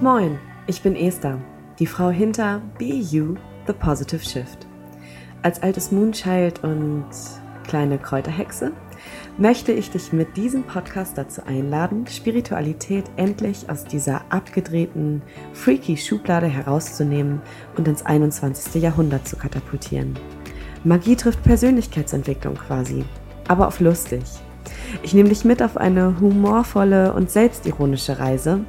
Moin, ich bin Esther, die Frau hinter Be You, The Positive Shift. Als altes Moonchild und kleine Kräuterhexe möchte ich dich mit diesem Podcast dazu einladen, Spiritualität endlich aus dieser abgedrehten, freaky Schublade herauszunehmen und ins 21. Jahrhundert zu katapultieren. Magie trifft Persönlichkeitsentwicklung quasi, aber auf lustig. Ich nehme dich mit auf eine humorvolle und selbstironische Reise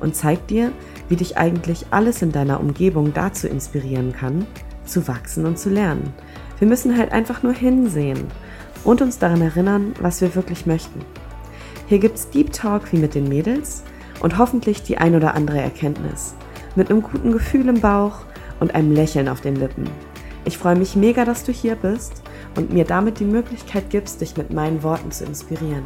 und zeig dir, wie dich eigentlich alles in deiner Umgebung dazu inspirieren kann, zu wachsen und zu lernen. Wir müssen halt einfach nur hinsehen und uns daran erinnern, was wir wirklich möchten. Hier gibt's Deep Talk wie mit den Mädels und hoffentlich die ein oder andere Erkenntnis. Mit einem guten Gefühl im Bauch und einem Lächeln auf den Lippen. Ich freue mich mega, dass du hier bist und mir damit die Möglichkeit gibst, dich mit meinen Worten zu inspirieren.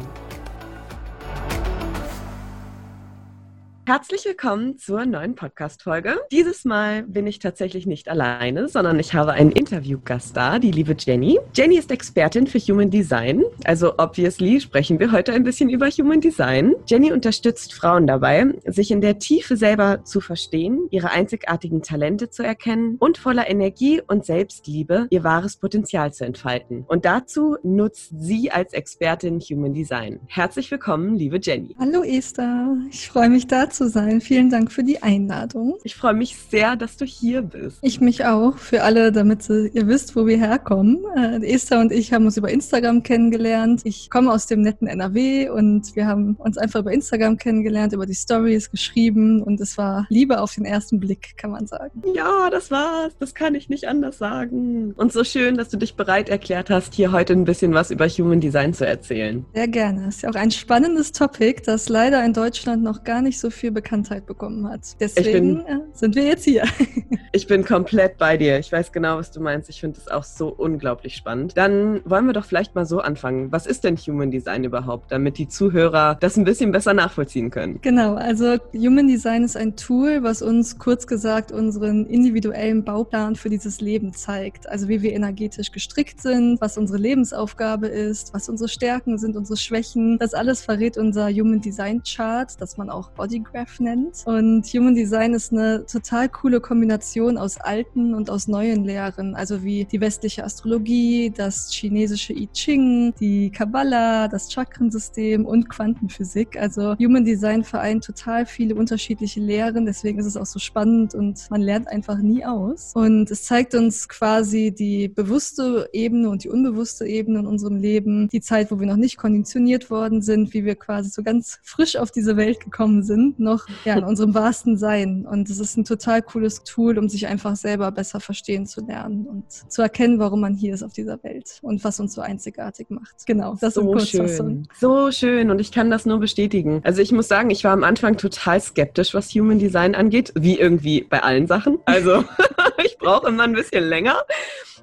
Herzlich willkommen zur neuen Podcast-Folge. Dieses Mal bin ich tatsächlich nicht alleine, sondern ich habe einen Interviewgast da, die liebe Jenny. Jenny ist Expertin für Human Design, also obviously sprechen wir heute ein bisschen über Human Design. Jenny unterstützt Frauen dabei, sich in der Tiefe selber zu verstehen, ihre einzigartigen Talente zu erkennen und voller Energie und Selbstliebe ihr wahres Potenzial zu entfalten. Und dazu nutzt sie als Expertin Human Design. Herzlich willkommen, liebe Jenny. Hallo Esther, ich freue mich da zu sein. Vielen Dank für die Einladung. Ich freue mich sehr, dass du hier bist. Ich mich auch. Für alle, damit ihr wisst, wo wir herkommen. Äh, Esther und ich haben uns über Instagram kennengelernt. Ich komme aus dem netten NRW und wir haben uns einfach über Instagram kennengelernt, über die Stories geschrieben und es war Liebe auf den ersten Blick, kann man sagen. Ja, das war's. Das kann ich nicht anders sagen. Und so schön, dass du dich bereit erklärt hast, hier heute ein bisschen was über Human Design zu erzählen. Sehr gerne. Ist ja auch ein spannendes Topic, das leider in Deutschland noch gar nicht so viel viel Bekanntheit bekommen hat. Deswegen bin, sind wir jetzt hier. ich bin komplett bei dir. Ich weiß genau, was du meinst. Ich finde es auch so unglaublich spannend. Dann wollen wir doch vielleicht mal so anfangen. Was ist denn Human Design überhaupt, damit die Zuhörer das ein bisschen besser nachvollziehen können? Genau, also Human Design ist ein Tool, was uns kurz gesagt unseren individuellen Bauplan für dieses Leben zeigt. Also wie wir energetisch gestrickt sind, was unsere Lebensaufgabe ist, was unsere Stärken sind, unsere Schwächen. Das alles verrät unser Human Design Chart, das man auch Body Graph nennt. Und Human Design ist eine total coole Kombination aus alten und aus neuen Lehren, also wie die westliche Astrologie, das chinesische I Ching, die Kabbalah, das Chakrensystem und Quantenphysik. Also Human Design vereint total viele unterschiedliche Lehren, deswegen ist es auch so spannend und man lernt einfach nie aus. Und es zeigt uns quasi die bewusste Ebene und die unbewusste Ebene in unserem Leben, die Zeit, wo wir noch nicht konditioniert worden sind, wie wir quasi so ganz frisch auf diese Welt gekommen sind noch ja, in unserem wahrsten Sein. Und es ist ein total cooles Tool, um sich einfach selber besser verstehen zu lernen und zu erkennen, warum man hier ist auf dieser Welt und was uns so einzigartig macht. Genau, das so ist schön. So schön und ich kann das nur bestätigen. Also ich muss sagen, ich war am Anfang total skeptisch, was Human Design angeht, wie irgendwie bei allen Sachen. Also ich brauche immer ein bisschen länger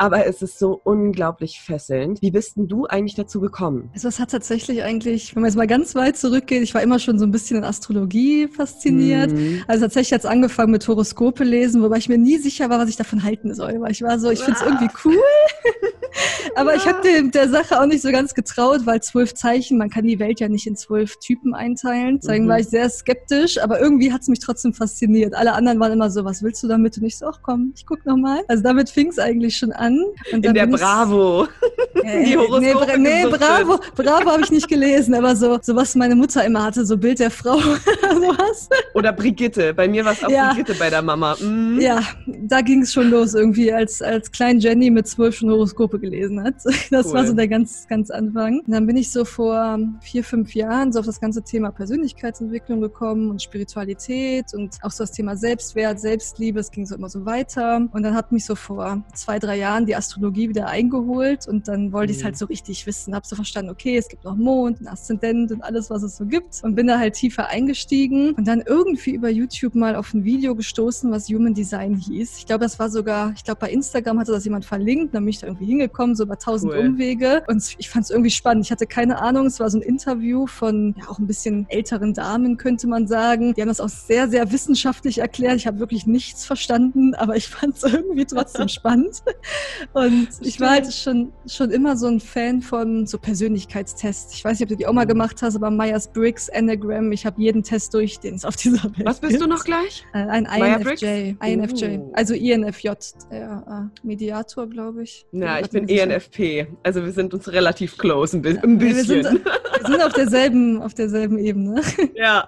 aber es ist so unglaublich fesselnd. Wie bist denn du eigentlich dazu gekommen? Also es hat tatsächlich eigentlich, wenn man jetzt mal ganz weit zurückgeht, ich war immer schon so ein bisschen in Astrologie fasziniert. Mhm. Also tatsächlich hat es angefangen mit Horoskope lesen, wobei ich mir nie sicher war, was ich davon halten soll. Weil ich war so, ich finde es irgendwie cool. Aber ja. ich habe der Sache auch nicht so ganz getraut, weil zwölf Zeichen, man kann die Welt ja nicht in zwölf Typen einteilen. Deswegen mhm. war ich sehr skeptisch, aber irgendwie hat es mich trotzdem fasziniert. Alle anderen waren immer so, was willst du damit? Und ich so, ach komm, ich guck noch mal. Also damit fing es eigentlich schon an. in der Bravo. Äh, die Horoskope nee, nee Bravo, Bravo habe ich nicht gelesen, aber so, so was meine Mutter immer hatte, so Bild der Frau, sowas. Oder Brigitte. Bei mir war es auch ja. Brigitte bei der Mama. Mhm. Ja, da ging es schon los irgendwie, als, als klein Jenny mit zwölf schon Horoskope gelesen hat. Das cool. war so der ganz, ganz Anfang. Und dann bin ich so vor vier, fünf Jahren so auf das ganze Thema Persönlichkeitsentwicklung gekommen und Spiritualität und auch so das Thema Selbstwert, Selbstliebe. Es ging so immer so weiter. Und dann hat mich so vor zwei, drei Jahren die Astrologie wieder eingeholt und dann wollte mhm. ich es halt so richtig wissen. Hab so verstanden, okay, es gibt noch Mond, einen Aszendent und alles, was es so gibt. Und bin da halt tiefer eingestiegen und dann irgendwie über YouTube mal auf ein Video gestoßen, was Human Design hieß. Ich glaube, das war sogar, ich glaube, bei Instagram hatte das jemand verlinkt, dann bin ich da irgendwie hingekommen gekommen, so über tausend cool. Umwege. Und ich fand es irgendwie spannend. Ich hatte keine Ahnung, es war so ein Interview von ja, auch ein bisschen älteren Damen, könnte man sagen. Die haben das auch sehr, sehr wissenschaftlich erklärt. Ich habe wirklich nichts verstanden, aber ich fand es irgendwie trotzdem spannend. Und ich war halt schon, schon immer so ein Fan von so Persönlichkeitstests. Ich weiß nicht, ob du die auch mal mhm. gemacht hast, aber Myers-Briggs, Enneagram, ich habe jeden Test durch, den es auf dieser Welt Was bist gibt. du noch gleich? Äh, ein INFJ. INFJ. Oh. Also INFJ, der äh, Mediator, glaube ich. Ja, ich bin ENFP. Also wir sind uns relativ close, ein, bisschen. Ja, wir, sind, wir sind auf derselben, auf derselben Ebene. Ja.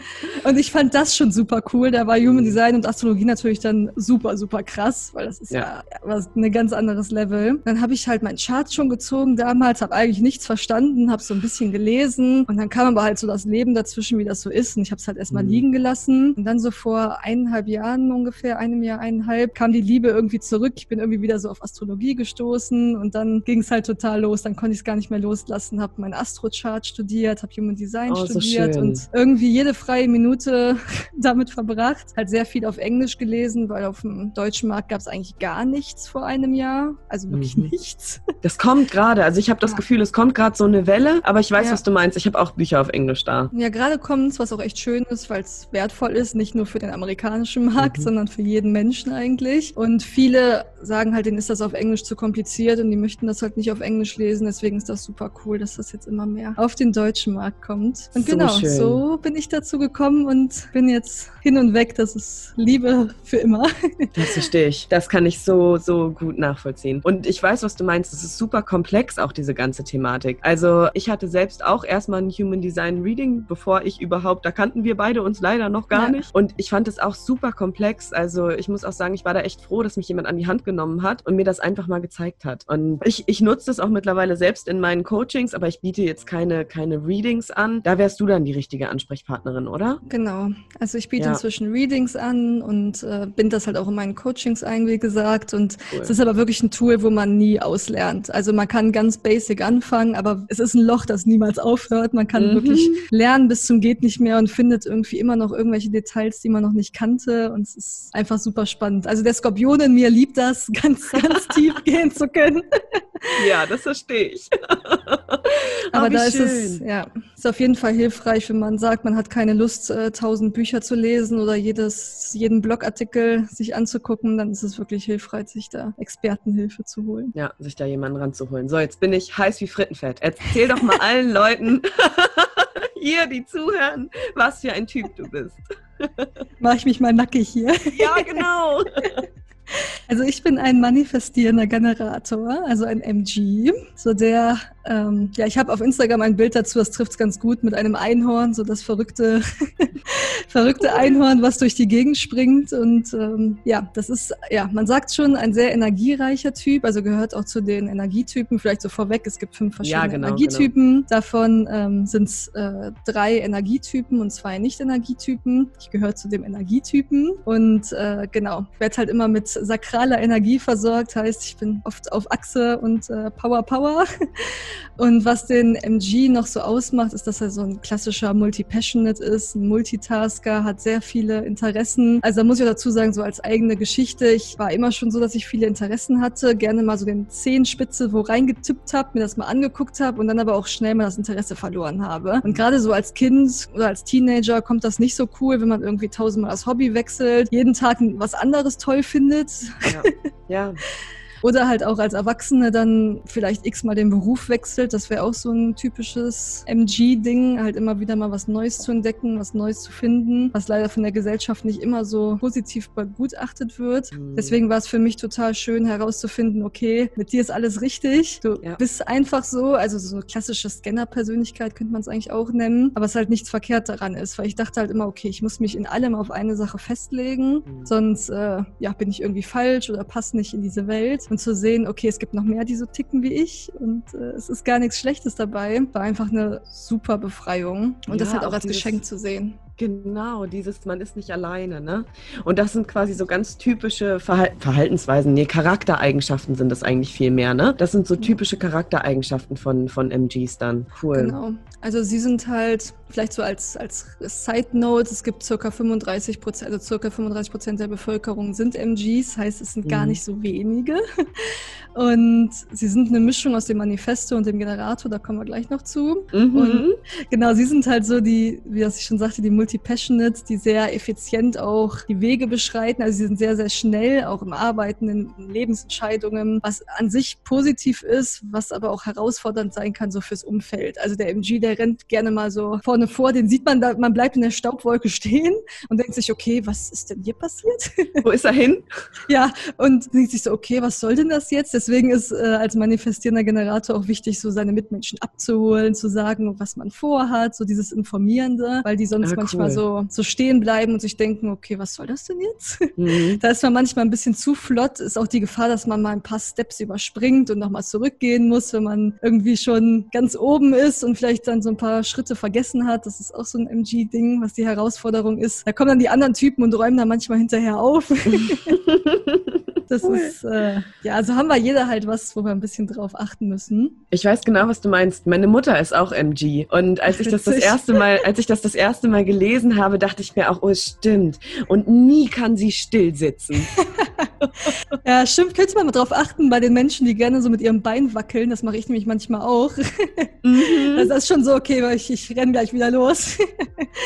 Und ich fand das schon super cool. Da war Human Design und Astrologie natürlich dann super, super krass, weil das ist ja, ja was ein ganz anderes Level. Dann habe ich halt meinen Chart schon gezogen damals, habe eigentlich nichts verstanden, habe so ein bisschen gelesen und dann kam aber halt so das Leben dazwischen, wie das so ist und ich habe es halt erstmal mhm. liegen gelassen und dann so vor eineinhalb Jahren ungefähr, einem Jahr, eineinhalb, kam die Liebe irgendwie zurück. Ich bin irgendwie wieder so auf Astrologie gestoßen und dann ging es halt total los. Dann konnte ich es gar nicht mehr loslassen, habe mein Astro-Chart studiert, habe Human Design oh, studiert so und irgendwie jede freie Minute damit verbracht. Halt sehr viel auf Englisch gelesen, weil auf dem deutschen Markt gab es eigentlich gar nichts vor einem Jahr. Also wirklich mhm. nichts. Das kommt gerade. Also ich habe das ja. Gefühl, es kommt gerade so eine Welle, aber ich weiß, ja. was du meinst. Ich habe auch Bücher auf Englisch da. Ja, gerade kommt es, was auch echt schön ist, weil es wertvoll ist, nicht nur für den amerikanischen Markt, mhm. sondern für jeden Menschen eigentlich. Und viele sagen halt, denen ist das auf Englisch zu kompliziert und die möchten das halt nicht auf Englisch lesen. Deswegen ist das super cool, dass das jetzt immer mehr auf den deutschen Markt kommt. Und so genau, schön. so bin ich dazu gekommen und bin jetzt hin und weg. Das ist Liebe für immer. Das verstehe ich. Das kann ich so, so gut nachvollziehen. Und ich weiß, was du meinst. Es ist super komplex, auch diese ganze Thematik. Also ich hatte selbst auch erstmal ein Human Design Reading, bevor ich überhaupt, da kannten wir beide uns leider noch gar ja. nicht. Und ich fand es auch super komplex. Also ich muss auch sagen, ich war da echt froh, dass mich jemand an die Hand genommen hat und mir das einfach mal gezeigt hat. Und ich, ich nutze das auch mittlerweile selbst in meinen Coachings, aber ich biete jetzt keine, keine Readings an. Da wärst du dann die richtige Ansprechpartnerin, oder? Genau. Also ich biete ja. inzwischen Readings an und äh, bin das halt auch in meinen Coachings ein, wie gesagt. Und cool. es ist aber wirklich ein Tool, wo man nie auslernt. Also man kann ganz basic anfangen, aber es ist ein Loch, das niemals aufhört. Man kann mhm. wirklich lernen bis zum geht nicht mehr und findet irgendwie immer noch irgendwelche Details, die man noch nicht kannte. Und es ist einfach super spannend. Also der Skorpion in mir liebt das, ganz, ganz tief gehen zu können. Ja, das verstehe ich. Aber oh, da ist es, ja, ist auf jeden Fall hilfreich, wenn man sagt, man hat keine Lust, äh, tausend Bücher zu lesen oder jedes, jeden Blogartikel sich anzugucken, dann ist es wirklich hilfreich, sich da Expertenhilfe zu holen. Ja, sich da jemanden ranzuholen. So, jetzt bin ich heiß wie Frittenfett. Erzähl doch mal allen Leuten hier, die zuhören, was für ein Typ du bist. Mach ich mich mal nackig hier. Ja, genau. Also ich bin ein manifestierender Generator, also ein MG, so der ähm, ja, ich habe auf Instagram ein Bild dazu, das trifft es ganz gut, mit einem Einhorn, so das verrückte, verrückte Einhorn, was durch die Gegend springt. Und ähm, ja, das ist, ja, man sagt schon, ein sehr energiereicher Typ, also gehört auch zu den Energietypen. Vielleicht so vorweg, es gibt fünf verschiedene ja, genau, Energietypen. Genau. Davon ähm, sind es äh, drei Energietypen und zwei Nicht-Energietypen. Ich gehöre zu dem Energietypen und äh, genau, werde halt immer mit sakraler Energie versorgt, heißt, ich bin oft auf Achse und äh, Power, Power. Und was den MG noch so ausmacht, ist, dass er so ein klassischer Multi-Passionate ist, ein Multitasker, hat sehr viele Interessen. Also da muss ich auch dazu sagen, so als eigene Geschichte, ich war immer schon so, dass ich viele Interessen hatte, gerne mal so den Zehenspitze wo reingetippt habe, mir das mal angeguckt habe und dann aber auch schnell mal das Interesse verloren habe. Und gerade so als Kind oder als Teenager kommt das nicht so cool, wenn man irgendwie tausendmal das Hobby wechselt, jeden Tag was anderes toll findet. Ja. ja. Oder halt auch als Erwachsene dann vielleicht x-mal den Beruf wechselt. Das wäre auch so ein typisches MG-Ding, halt immer wieder mal was Neues zu entdecken, was Neues zu finden, was leider von der Gesellschaft nicht immer so positiv begutachtet wird. Mhm. Deswegen war es für mich total schön herauszufinden, okay, mit dir ist alles richtig. Du ja. bist einfach so, also so eine klassische Scanner-Persönlichkeit könnte man es eigentlich auch nennen, aber es halt nichts verkehrt daran ist, weil ich dachte halt immer, okay, ich muss mich in allem auf eine Sache festlegen, mhm. sonst äh, ja, bin ich irgendwie falsch oder passe nicht in diese Welt und zu sehen, okay, es gibt noch mehr, die so ticken wie ich und äh, es ist gar nichts Schlechtes dabei, war einfach eine super Befreiung und ja, das halt auch, auch als Geschenk zu sehen. Genau, dieses, man ist nicht alleine, ne? Und das sind quasi so ganz typische Verhal Verhaltensweisen, nee, Charaktereigenschaften sind das eigentlich viel mehr, ne? Das sind so typische Charaktereigenschaften von, von MGs dann. Cool. Genau. Also sie sind halt, vielleicht so als, als Side Note, es gibt circa 35 Prozent, also circa 35 Prozent der Bevölkerung sind MGs, heißt es sind mhm. gar nicht so wenige. Und sie sind eine Mischung aus dem Manifesto und dem Generator, da kommen wir gleich noch zu. Mhm. Und genau, sie sind halt so die, wie das ich schon sagte, die Multi-Passionates, die sehr effizient auch die Wege beschreiten. Also sie sind sehr, sehr schnell, auch im Arbeiten, in Lebensentscheidungen, was an sich positiv ist, was aber auch herausfordernd sein kann, so fürs Umfeld. Also der MG, der rennt gerne mal so vorne vor, den sieht man da, man bleibt in der Staubwolke stehen und denkt sich, okay, was ist denn hier passiert? Wo ist er hin? ja, und denkt sich so, okay, was soll denn das jetzt? Deswegen ist äh, als manifestierender Generator auch wichtig, so seine Mitmenschen abzuholen, zu sagen, was man vorhat, so dieses Informierende, weil die sonst ja, manchmal so, so stehen bleiben und sich denken, okay, was soll das denn jetzt? Mhm. Da ist man manchmal ein bisschen zu flott, ist auch die Gefahr, dass man mal ein paar Steps überspringt und nochmal zurückgehen muss, wenn man irgendwie schon ganz oben ist und vielleicht dann so ein paar Schritte vergessen hat. Das ist auch so ein MG-Ding, was die Herausforderung ist. Da kommen dann die anderen Typen und räumen da manchmal hinterher auf. Das cool. ist, äh, ja, also haben wir jeder halt was, wo wir ein bisschen drauf achten müssen. Ich weiß genau, was du meinst. Meine Mutter ist auch MG. Und als ich das das erste Mal, als ich das das erste Mal gelesen habe, dachte ich mir auch, oh, es stimmt. Und nie kann sie still sitzen. ja, stimmt. Könntest du mal drauf achten bei den Menschen, die gerne so mit ihrem Bein wackeln. Das mache ich nämlich manchmal auch. Mhm. Das ist schon so, okay, weil ich, ich renne gleich wieder los.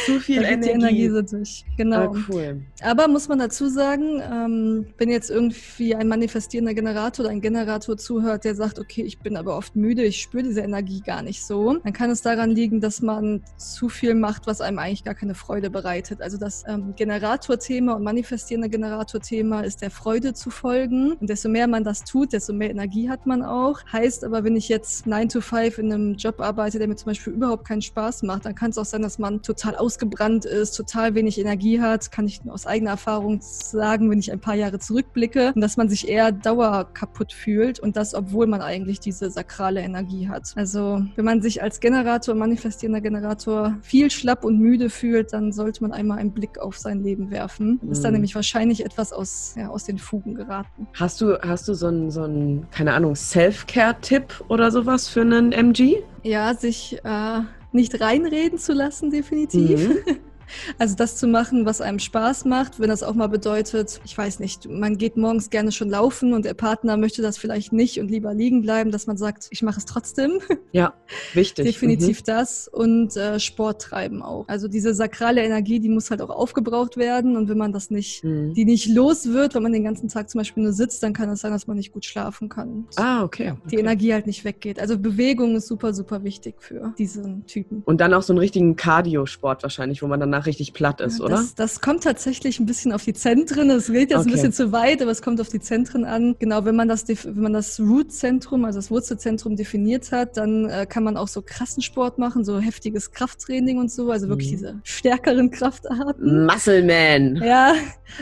Zu viel Energie. Energie so durch. Genau. Ah, cool. Aber muss man dazu sagen, ähm, wenn jetzt irgendwie ein manifestierender Generator oder ein Generator zuhört, der sagt, okay, ich bin aber oft müde, ich spüre diese Energie gar nicht so, dann kann es daran liegen, dass man zu viel macht, was einem eigentlich gar keine Freude bereitet. Also das ähm, Generatorthema und manifestierende Generatorthema ist der Freude zu folgen. Und desto mehr man das tut, desto mehr Energie hat man auch. Heißt aber, wenn ich jetzt 9 to 5 in einem Job arbeite, der mir zum Beispiel überhaupt keinen Spaß macht, dann kann es auch sein, dass man total ausgebrannt ist, total wenig Energie hat. Kann ich nur aus eigener Erfahrung sagen, wenn ich ein paar Jahre zurückblicke, und dass man sich eher dauer kaputt fühlt und das, obwohl man eigentlich diese sakrale Energie hat. Also wenn man sich als Generator, manifestierender Generator viel schlapp und müde fühlt, dann sollte man einmal einen Blick auf sein Leben werfen. Ist dann mhm. nämlich wahrscheinlich etwas aus, ja, aus den Fugen geraten. Hast du, hast du so einen, so einen keine Ahnung, Self-Care-Tipp oder sowas für einen MG? Ja, sich äh, nicht reinreden zu lassen, definitiv. Mhm. Also das zu machen, was einem Spaß macht, wenn das auch mal bedeutet, ich weiß nicht, man geht morgens gerne schon laufen und der Partner möchte das vielleicht nicht und lieber liegen bleiben, dass man sagt, ich mache es trotzdem. Ja, wichtig. Definitiv mhm. das und äh, Sport treiben auch. Also diese sakrale Energie, die muss halt auch aufgebraucht werden und wenn man das nicht, mhm. die nicht los wird, wenn man den ganzen Tag zum Beispiel nur sitzt, dann kann es sein, dass man nicht gut schlafen kann. Ah, okay. okay. Die Energie halt nicht weggeht. Also Bewegung ist super, super wichtig für diesen Typen. Und dann auch so einen richtigen Cardio-Sport wahrscheinlich, wo man dann danach richtig platt ist, oder? Das, das, kommt tatsächlich ein bisschen auf die Zentren. Es geht jetzt okay. ein bisschen zu weit, aber es kommt auf die Zentren an. Genau, wenn man das, wenn man das Root-Zentrum, also das Wurzelzentrum definiert hat, dann äh, kann man auch so krassen Sport machen, so heftiges Krafttraining und so, also wirklich mhm. diese stärkeren Kraftarten. Muscle Man. Ja,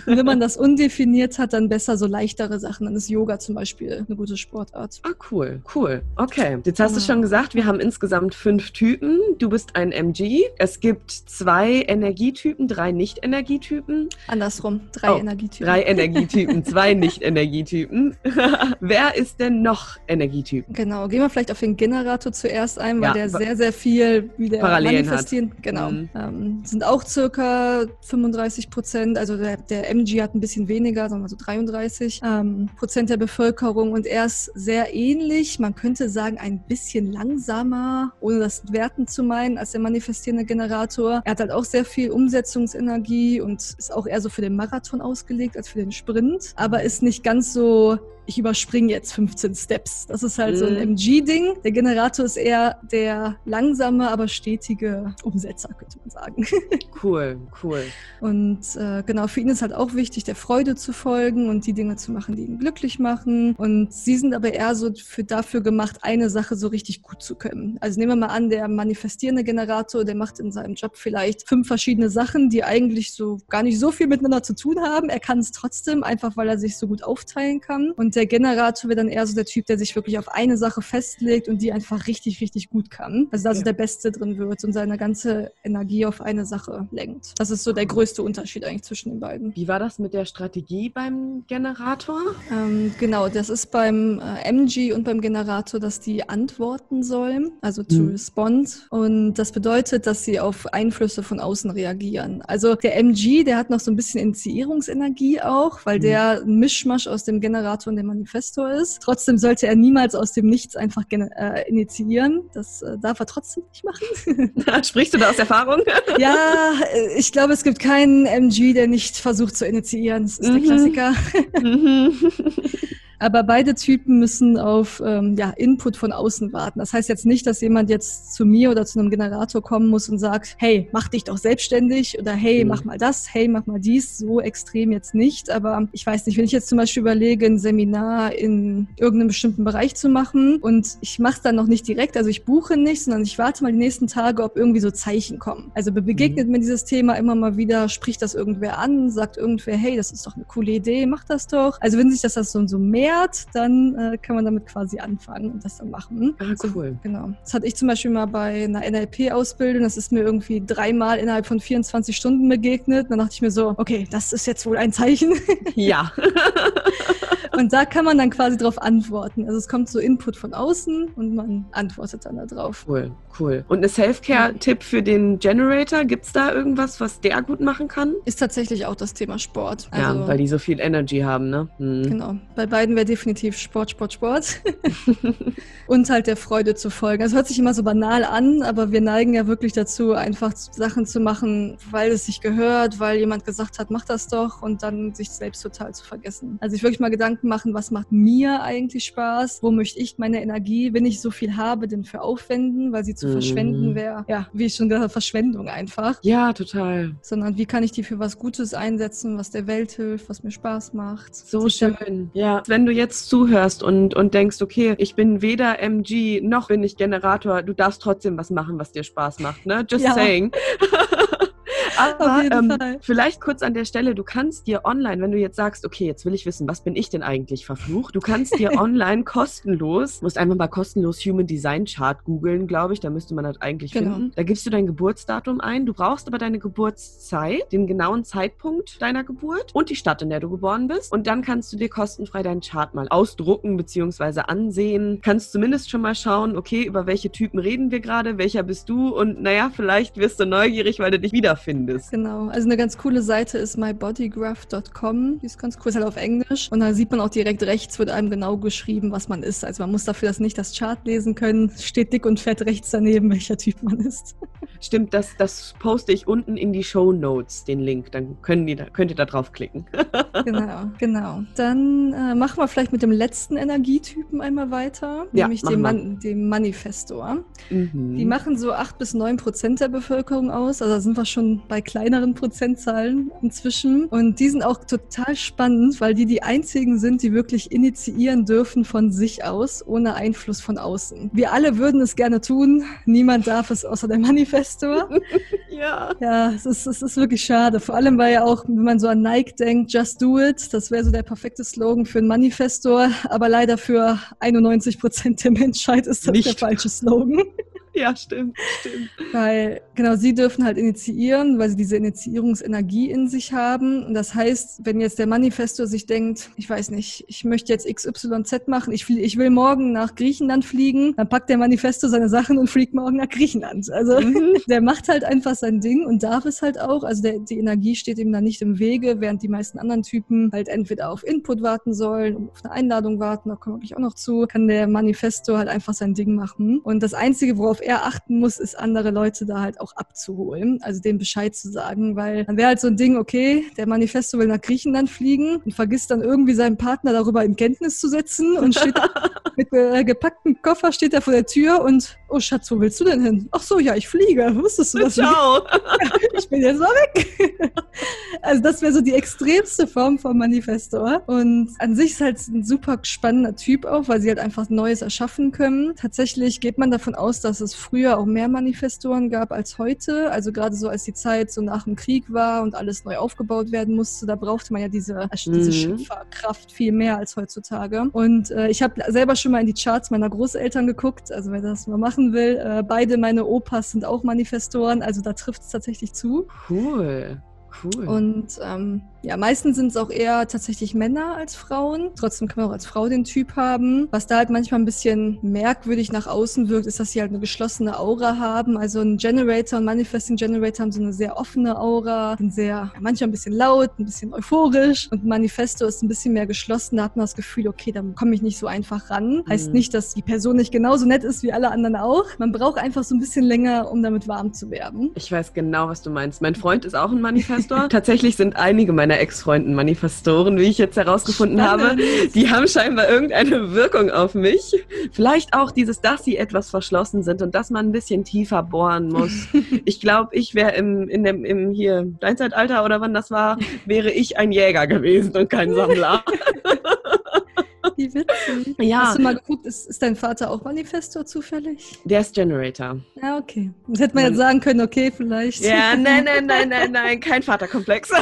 und wenn man das undefiniert hat, dann besser so leichtere Sachen. Dann ist Yoga zum Beispiel eine gute Sportart. Ah, cool, cool. Okay, jetzt hast ja. du schon gesagt, wir haben insgesamt fünf Typen. Du bist ein MG. Es gibt zwei Energietypen, drei Nicht-Energietypen. Andersrum, drei oh, Energietypen. Drei Energietypen, zwei Nicht-Energietypen. Wer ist denn noch Energietypen? Genau, gehen wir vielleicht auf den Generator zuerst ein, weil ja, der sehr, sehr viel wieder Parallelen manifestieren. Hat. Genau. Mhm. Ähm, sind auch circa 35 Prozent, also der, der MG hat ein bisschen weniger, sagen wir so 33 ähm, Prozent der Bevölkerung und er ist sehr ähnlich, man könnte sagen ein bisschen langsamer, ohne das werten zu meinen, als der manifestierende Generator. Er hat halt auch sehr viel Umsetzungsenergie und ist auch eher so für den Marathon ausgelegt als für den Sprint, aber ist nicht ganz so ich überspringe jetzt 15 Steps. Das ist halt mhm. so ein MG-Ding. Mhm. Der Generator ist eher der langsame, aber stetige Umsetzer, könnte man sagen. Cool, cool. Und äh, genau, für ihn ist halt auch wichtig, der Freude zu folgen und die Dinge zu machen, die ihn glücklich machen. Und sie sind aber eher so für, dafür gemacht, eine Sache so richtig gut zu können. Also nehmen wir mal an, der manifestierende Generator, der macht in seinem Job vielleicht fünf verschiedene Sachen, die eigentlich so gar nicht so viel miteinander zu tun haben. Er kann es trotzdem, einfach weil er sich so gut aufteilen kann. Und Und der Generator wäre dann eher so der Typ, der sich wirklich auf eine Sache festlegt und die einfach richtig, richtig gut kann. Also da so der Beste drin wird und seine ganze Energie auf eine Sache lenkt. Das ist so der größte Unterschied eigentlich zwischen den beiden. Wie war das mit der Strategie beim Generator? Ähm, genau, das ist beim äh, MG und beim Generator, dass die antworten sollen, also to mhm. respond. Und das bedeutet, dass sie auf Einflüsse von außen reagieren. Also der MG, der hat noch so ein bisschen Initiierungsenergie auch, weil mhm. der Mischmasch aus dem Generator und dem Manifestor ist. Trotzdem sollte er niemals aus dem Nichts einfach äh, initiieren. Das äh, darf er trotzdem nicht machen. Sprichst du da aus Erfahrung? ja, äh, ich glaube, es gibt keinen MG, der nicht versucht zu initiieren. Das ist mhm. der Klassiker. Mhm. Aber beide Typen müssen auf ähm, ja, Input von außen warten. Das heißt jetzt nicht, dass jemand jetzt zu mir oder zu einem Generator kommen muss und sagt, hey, mach dich doch selbstständig oder hey, mhm. mach mal das, hey, mach mal dies. So extrem jetzt nicht. Aber ich weiß nicht, wenn ich jetzt zum Beispiel überlege, ein Seminar in irgendeinem bestimmten Bereich zu machen und ich mache es dann noch nicht direkt, also ich buche nicht, sondern ich warte mal die nächsten Tage, ob irgendwie so Zeichen kommen. Also begegnet mhm. mir dieses Thema immer mal wieder, spricht das irgendwer an, sagt irgendwer, hey, das ist doch eine coole Idee, mach das doch. Also wenn sich das, das so, so mehr erklärt, dann äh, kann man damit quasi anfangen und das dann machen. Ah, cool. So, genau. Das hatte ich zum Beispiel mal bei einer NLP-Ausbildung. Das ist mir irgendwie dreimal innerhalb von 24 Stunden begegnet. Dann dachte ich mir so, okay, das ist jetzt wohl ein Zeichen. Ja. Und da kann man dann quasi drauf antworten. Also es kommt so Input von außen und man antwortet dann darauf. Cool, cool. Und eine Self-Care-Tipp für den Generator, gibt es da irgendwas, was der gut machen kann? Ist tatsächlich auch das Thema Sport. Also, ja, weil die so viel Energy haben, ne? Hm. Genau. Bei beiden wäre definitiv Sport, Sport, Sport. und halt der Freude zu folgen. Es hört sich immer so banal an, aber wir neigen ja wirklich dazu, einfach Sachen zu machen, weil es sich gehört, weil jemand gesagt hat, mach das doch und dann sich selbst total zu vergessen. Also ich wirklich mal Gedanken Gedanken machen, was macht mir eigentlich Spaß, wo möchte ich meine Energie, wenn ich so viel habe, denn für aufwenden, weil sie zu mhm. verschwenden wäre, ja, wie ich schon gesagt habe, Verschwendung einfach. Ja, total. Sondern wie kann ich die für was Gutes einsetzen, was der Welt hilft, was mir Spaß macht. So schön. Ja, wenn du jetzt zuhörst und, und denkst, okay, ich bin weder MG noch bin ich Generator, du darfst trotzdem was machen, was dir Spaß macht, ne? Just ja. saying. Aber ähm, vielleicht kurz an der Stelle, du kannst dir online, wenn du jetzt sagst, okay, jetzt will ich wissen, was bin ich denn eigentlich verflucht, du kannst dir online kostenlos, musst einfach mal kostenlos Human Design Chart googeln, glaube ich, da müsste man das eigentlich genau. finden. Da gibst du dein Geburtsdatum ein, du brauchst aber deine Geburtszeit, den genauen Zeitpunkt deiner Geburt und die Stadt, in der du geboren bist. Und dann kannst du dir kostenfrei deinen Chart mal ausdrucken bzw. ansehen. Kannst zumindest schon mal schauen, okay, über welche Typen reden wir gerade, welcher bist du und naja, vielleicht wirst du neugierig, weil du dich wiederfindest findest. Genau. Also eine ganz coole Seite ist mybodygraph.com. Die ist ganz cool, ist halt auf Englisch. Und da sieht man auch direkt rechts, wird einem genau geschrieben, was man ist. Also man muss dafür das nicht das Chart lesen können. Steht dick und fett rechts daneben, welcher Typ man ist. Stimmt, das, das poste ich unten in die Show Notes, den Link. Dann können die, könnt ihr da draufklicken. genau, genau. Dann äh, machen wir vielleicht mit dem letzten Energietypen einmal weiter, ja, nämlich dem, Man dem Manifestor. Mhm. Die machen so 8 bis 9 Prozent der Bevölkerung aus. Also da sind wir schon bei kleineren Prozentzahlen inzwischen. Und die sind auch total spannend, weil die die einzigen sind, die wirklich initiieren dürfen von sich aus, ohne Einfluss von außen. Wir alle würden es gerne tun. Niemand darf es außer der Manifestor. ja. Ja, es ist, es ist wirklich schade. Vor allem, weil ja auch, wenn man so an Nike denkt, just do it, das wäre so der perfekte Slogan für einen Manifestor. Aber leider für 91 Prozent der Menschheit ist das Nicht. der falsche Slogan. Ja, stimmt, stimmt. Weil, genau, sie dürfen halt initiieren, weil sie diese Initiierungsenergie in sich haben. Und das heißt, wenn jetzt der Manifestor sich denkt, ich weiß nicht, ich möchte jetzt XYZ machen, ich, ich will morgen nach Griechenland fliegen, dann packt der Manifestor seine Sachen und fliegt morgen nach Griechenland. Also mhm. der macht halt einfach sein Ding und darf es halt auch. Also der, die Energie steht ihm dann nicht im Wege, während die meisten anderen Typen halt entweder auf Input warten sollen, auf eine Einladung warten, da kommen wir auch noch zu, kann der Manifestor halt einfach sein Ding machen. Und das Einzige, worauf er achten muss, ist andere Leute da halt auch abzuholen, also dem Bescheid zu sagen, weil dann wäre halt so ein Ding, okay, der Manifesto will nach Griechenland fliegen und vergisst dann irgendwie seinen Partner darüber in Kenntnis zu setzen und steht mit äh, gepacktem Koffer steht er vor der Tür und oh Schatz, wo willst du denn hin? Ach so, ja, ich fliege. Wusstest du das? Ciao. ich bin jetzt mal weg. also das wäre so die extremste Form von Manifestor. Und an sich ist halt ein super spannender Typ auch, weil sie halt einfach Neues erschaffen können. Tatsächlich geht man davon aus, dass es früher auch mehr Manifestoren gab als heute. Also gerade so als die Zeit so nach dem Krieg war und alles neu aufgebaut werden musste, da brauchte man ja diese, diese mhm. Schöpferkraft viel mehr als heutzutage. Und äh, ich habe selber schon mal in die Charts meiner Großeltern geguckt, also wer das mal machen will. Äh, beide meine Opas sind auch Manifestoren, also da trifft es tatsächlich zu. Cool. Cool. Und ähm, ja, meistens sind es auch eher tatsächlich Männer als Frauen. Trotzdem kann man auch als Frau den Typ haben. Was da halt manchmal ein bisschen merkwürdig nach außen wirkt, ist, dass sie halt eine geschlossene Aura haben. Also ein Generator und Manifesting Generator haben so eine sehr offene Aura, sind sehr, manchmal ein bisschen laut, ein bisschen euphorisch. Und Manifesto ist ein bisschen mehr geschlossen. Da hat man das Gefühl, okay, da komme ich nicht so einfach ran. Mhm. Heißt nicht, dass die Person nicht genauso nett ist wie alle anderen auch. Man braucht einfach so ein bisschen länger, um damit warm zu werden. Ich weiß genau, was du meinst. Mein Freund ist auch ein Manifestor. Tatsächlich sind einige meiner meiner Ex-Freunden Manifestoren, wie ich jetzt herausgefunden Spannend. habe. Die haben scheinbar irgendeine Wirkung auf mich. Vielleicht auch dieses, dass sie etwas verschlossen sind und dass man ein bisschen tiefer bohren muss. ich glaube, ich wäre im, in dem, im hier Steinzeitalter oder wann das war, wäre ich ein Jäger gewesen und kein Sammler. Wie witzig. Ja. Hast du mal geguckt, ist, ist dein Vater auch Manifestor zufällig? Der ist Generator. Ja, okay. Das hätte man jetzt sagen können, okay, vielleicht. Ja, nein, nein, nein, nein, nein, kein Vaterkomplex.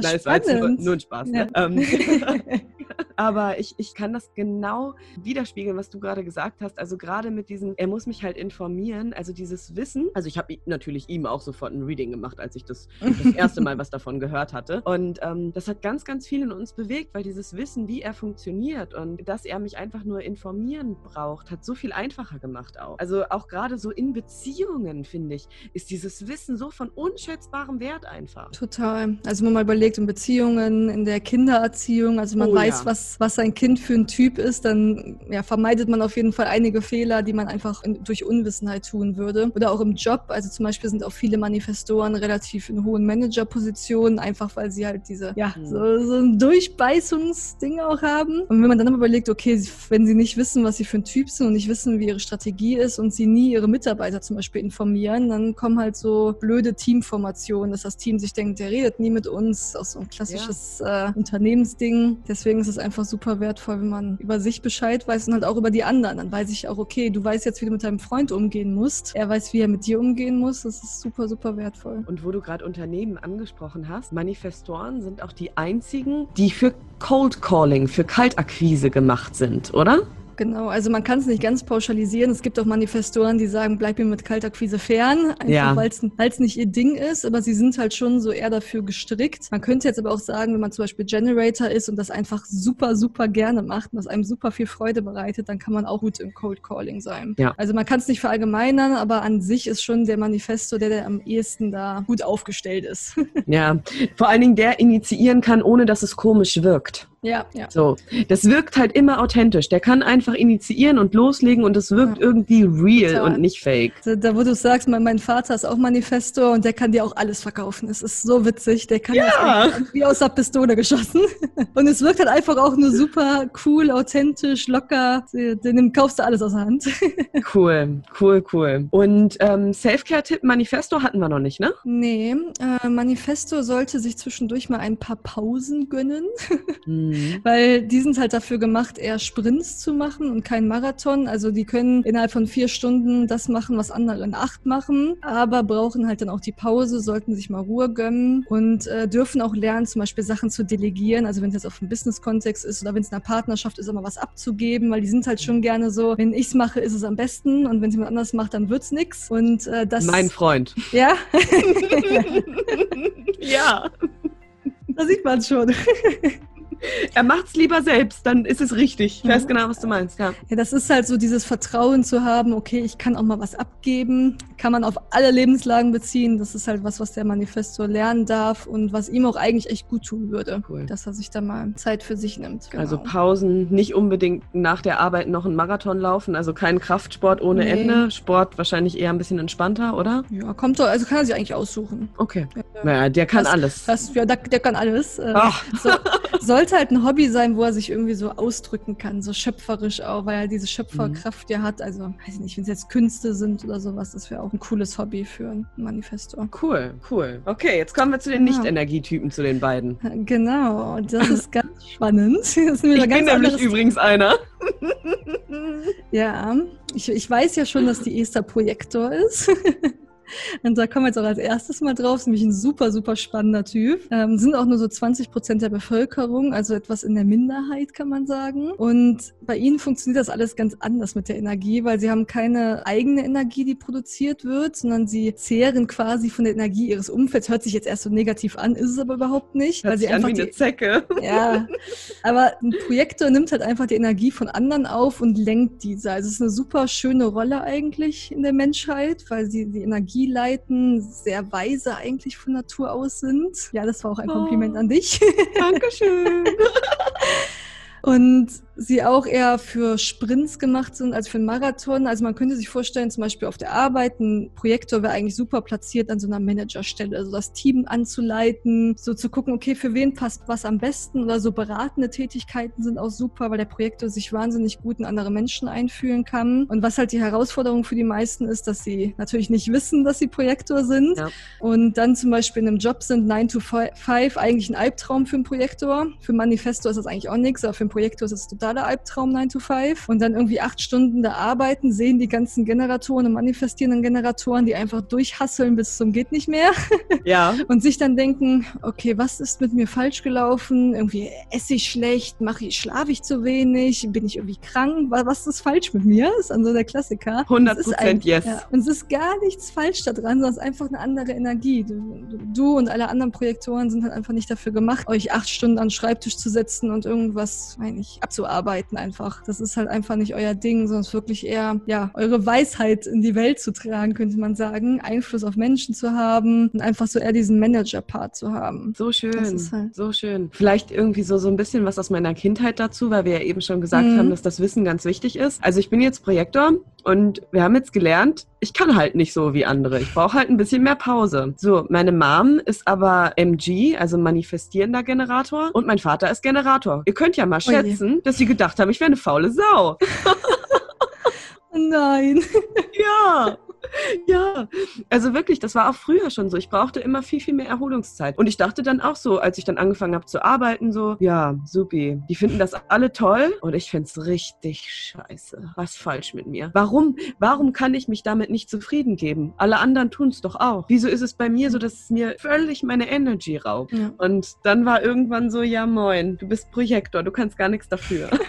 Nein, es war jetzt nur, nur ein Spaß. Ne? Ja. Ähm, aber ich, ich kann das genau widerspiegeln, was du gerade gesagt hast. Also gerade mit diesem, er muss mich halt informieren, also dieses Wissen. Also ich habe natürlich ihm auch sofort ein Reading gemacht, als ich das, das erste Mal was davon gehört hatte. Und ähm, das hat ganz, ganz viel in uns bewegt, weil dieses Wissen, wie er funktioniert und dass er mich einfach nur informieren braucht, hat so viel einfacher gemacht auch. Also auch gerade so in Beziehungen, finde ich, ist dieses Wissen so von unschätzbarem Wert einfach. Total. Also wenn man mal überlegt, in Beziehungen, in der Kindererziehung, also man oh, weiß, ja. was was sein Kind für ein Typ ist, dann ja, vermeidet man auf jeden Fall einige Fehler, die man einfach in, durch Unwissenheit tun würde. Oder auch im Job. Also zum Beispiel sind auch viele Manifestoren relativ in hohen Managerpositionen, einfach weil sie halt diese, ja, mhm. so, so ein Durchbeißungsding auch haben. Und wenn man dann aber überlegt, okay, wenn sie nicht wissen, was sie für ein Typ sind und nicht wissen, wie ihre Strategie ist und sie nie ihre Mitarbeiter zum Beispiel informieren, dann kommen halt so blöde Teamformationen, dass das Team sich denkt, der redet nie mit uns, auch so ein klassisches ja. äh, Unternehmensding. Deswegen ist es einfach einfach super wertvoll, wenn man über sich Bescheid weiß und halt auch über die anderen. Dann weiß ich auch, okay, du weißt jetzt, wie du mit deinem Freund umgehen musst. Er weiß, wie er mit dir umgehen muss. Das ist super, super wertvoll. Und wo du gerade Unternehmen angesprochen hast, Manifestoren sind auch die einzigen, die für Cold Calling, für Kaltakquise gemacht sind, oder? Genau, also man kann es nicht ganz pauschalisieren. Es gibt auch Manifestoren, die sagen, bleib mir mit kalter Quise fern, einfach ja. weil es nicht ihr Ding ist, aber sie sind halt schon so eher dafür gestrickt. Man könnte jetzt aber auch sagen, wenn man zum Beispiel Generator ist und das einfach super, super gerne macht und das einem super viel Freude bereitet, dann kann man auch gut im Cold Calling sein. Ja. Also man kann es nicht verallgemeinern, aber an sich ist schon der Manifesto der, der am ehesten da gut aufgestellt ist. ja, vor allen Dingen der initiieren kann, ohne dass es komisch wirkt. Ja, ja. So, das wirkt halt immer authentisch. Der kann einfach initiieren und loslegen und es wirkt ja. irgendwie real Total. und nicht fake. Da, da, wo du sagst, mein, mein Vater ist auch Manifestor und der kann dir auch alles verkaufen. Es ist so witzig. Der kann ja. das wie aus der Pistole geschossen. Und es wirkt halt einfach auch nur super cool, authentisch, locker. Den kaufst du alles aus der Hand. Cool, cool, cool. Und ähm, Selfcare-Tipp Manifesto hatten wir noch nicht, ne? Nee, äh, Manifesto sollte sich zwischendurch mal ein paar Pausen gönnen. Hm. Mhm. Weil die sind halt dafür gemacht, eher Sprints zu machen und kein Marathon. Also die können innerhalb von vier Stunden das machen, was andere in acht machen, aber brauchen halt dann auch die Pause, sollten sich mal Ruhe gönnen und äh, dürfen auch lernen, zum Beispiel Sachen zu delegieren. Also wenn es jetzt auf dem Business-Kontext ist oder wenn es in einer Partnerschaft ist, immer was abzugeben, weil die sind halt schon gerne so, wenn ich es mache, ist es am besten und wenn es jemand anders macht, dann wird es nichts. Und äh, das. Mein Freund. Ja. ja. Da sieht man schon. er macht es lieber selbst, dann ist es richtig. Ich weiß genau, was du meinst, ja. Ja, das ist halt so dieses Vertrauen zu haben, okay, ich kann auch mal was abgeben, kann man auf alle Lebenslagen beziehen. Das ist halt was, was der Manifestor lernen darf und was ihm auch eigentlich echt gut tun würde, Cool. dass er sich da mal Zeit für sich nimmt. Genau. Also Pausen, nicht unbedingt nach der Arbeit noch einen Marathon laufen, also kein Kraftsport ohne Nee. Ende. Sport wahrscheinlich eher ein bisschen entspannter, oder? ja, kommt doch, also kann er sich eigentlich aussuchen. Okay. Ja. Naja, der kann Das- alles. Das, ja, der, der kann alles. Äh, Ach, so, sollte halt ein Hobby sein, wo er sich irgendwie so ausdrücken kann, so schöpferisch auch, weil er diese Schöpferkraft ja hat. Also, weiß ich nicht, wenn es jetzt Künste sind oder sowas, das wäre auch ein cooles Hobby für einen Manifestor. cool, cool. Okay, jetzt kommen wir zu den Genau. Nicht-Energietypen, zu den beiden. Genau, das ist ganz spannend. Das ist Ich ein bin ganz nämlich übrigens einer. Ja, ich, ich weiß ja schon, dass die Esther Projektor ist. Und da kommen wir jetzt auch als erstes mal drauf. Ist nämlich ein super, super spannender Typ. Ähm, sind auch nur so 20 Prozent der Bevölkerung, also etwas in der Minderheit, kann man sagen. Und bei ihnen funktioniert das alles ganz anders mit der Energie, weil sie haben keine eigene Energie, die produziert wird, sondern sie zehren quasi von der Energie ihres Umfelds. Hört sich jetzt erst so negativ an, ist es aber überhaupt nicht. Hört weil sie einfach wie die, eine Zecke. ja, aber ein Projektor nimmt halt einfach die Energie von anderen auf und lenkt diese. Also es ist eine super schöne Rolle eigentlich in der Menschheit, weil sie die Energie leiten, sehr weise eigentlich von Natur aus sind. Ja, das war auch ein Kompliment Oh. an dich. Dankeschön. Und sie auch eher für Sprints gemacht sind als für einen Marathon. Also man könnte sich vorstellen, zum Beispiel auf der Arbeit, ein Projektor wäre eigentlich super platziert an so einer Managerstelle, also das Team anzuleiten, so zu gucken, okay, für wen passt was am besten oder so beratende Tätigkeiten sind auch super, weil der Projektor sich wahnsinnig gut in andere Menschen einfühlen kann. Und was halt die Herausforderung für die meisten ist, dass sie natürlich nicht wissen, dass sie Projektor sind Ja. und dann zum Beispiel in einem Job sind 9 to 5 eigentlich ein Albtraum für einen Projektor. Für einen Manifestor ist das eigentlich auch nichts, aber für einen Projektor ist es totaler Albtraum 9 to 5. Und dann irgendwie acht Stunden da arbeiten, sehen die ganzen Generatoren und manifestierenden Generatoren, die einfach durchhasseln bis zum geht nicht mehr Ja. und sich dann denken, okay, was ist mit mir falsch gelaufen? Irgendwie esse ich schlecht, mache ich, schlafe ich zu wenig, bin ich irgendwie krank? Wa- Was ist falsch mit mir? Ist dann so der Klassiker. 100 Es ist ein- yes. Ja, und es ist gar nichts falsch daran, sondern es ist einfach eine andere Energie. Du, du, du und alle anderen Projektoren sind halt einfach nicht dafür gemacht, euch acht Stunden an den Schreibtisch zu setzen und irgendwas, meine ich, abzuarbeiten einfach. Das ist halt einfach nicht euer Ding, sondern es ist wirklich eher, ja, eure Weisheit in die Welt zu tragen, könnte man sagen, Einfluss auf Menschen zu haben und einfach so eher diesen Manager-Part zu haben. So schön, halt- so schön. Vielleicht irgendwie so, so ein bisschen was aus meiner Kindheit dazu, weil wir ja eben schon gesagt Mhm. haben, dass das Wissen ganz wichtig ist. Also ich bin jetzt Projektor und wir haben jetzt gelernt, ich kann halt nicht so wie andere. Ich brauche halt ein bisschen mehr Pause. So, meine Mom ist aber MG, also manifestierender Generator und mein Vater ist Generator. Ihr könnt ja mal Oje. schätzen, dass sie gedacht haben, ich wäre eine faule Sau. Oh nein. Ja. Ja, also wirklich, das war auch früher schon so. Ich brauchte immer viel, viel mehr Erholungszeit. Und ich dachte dann auch so, als ich dann angefangen habe zu arbeiten, so, ja, supi, die finden das alle toll und ich find's richtig scheiße. Was falsch mit mir? Warum, warum kann ich mich damit nicht zufrieden geben? Alle anderen tun's doch auch. Wieso ist es bei mir so, dass es mir völlig meine Energy raubt? Ja. Und dann war irgendwann so, ja moin, du bist Projektor, du kannst gar nichts dafür.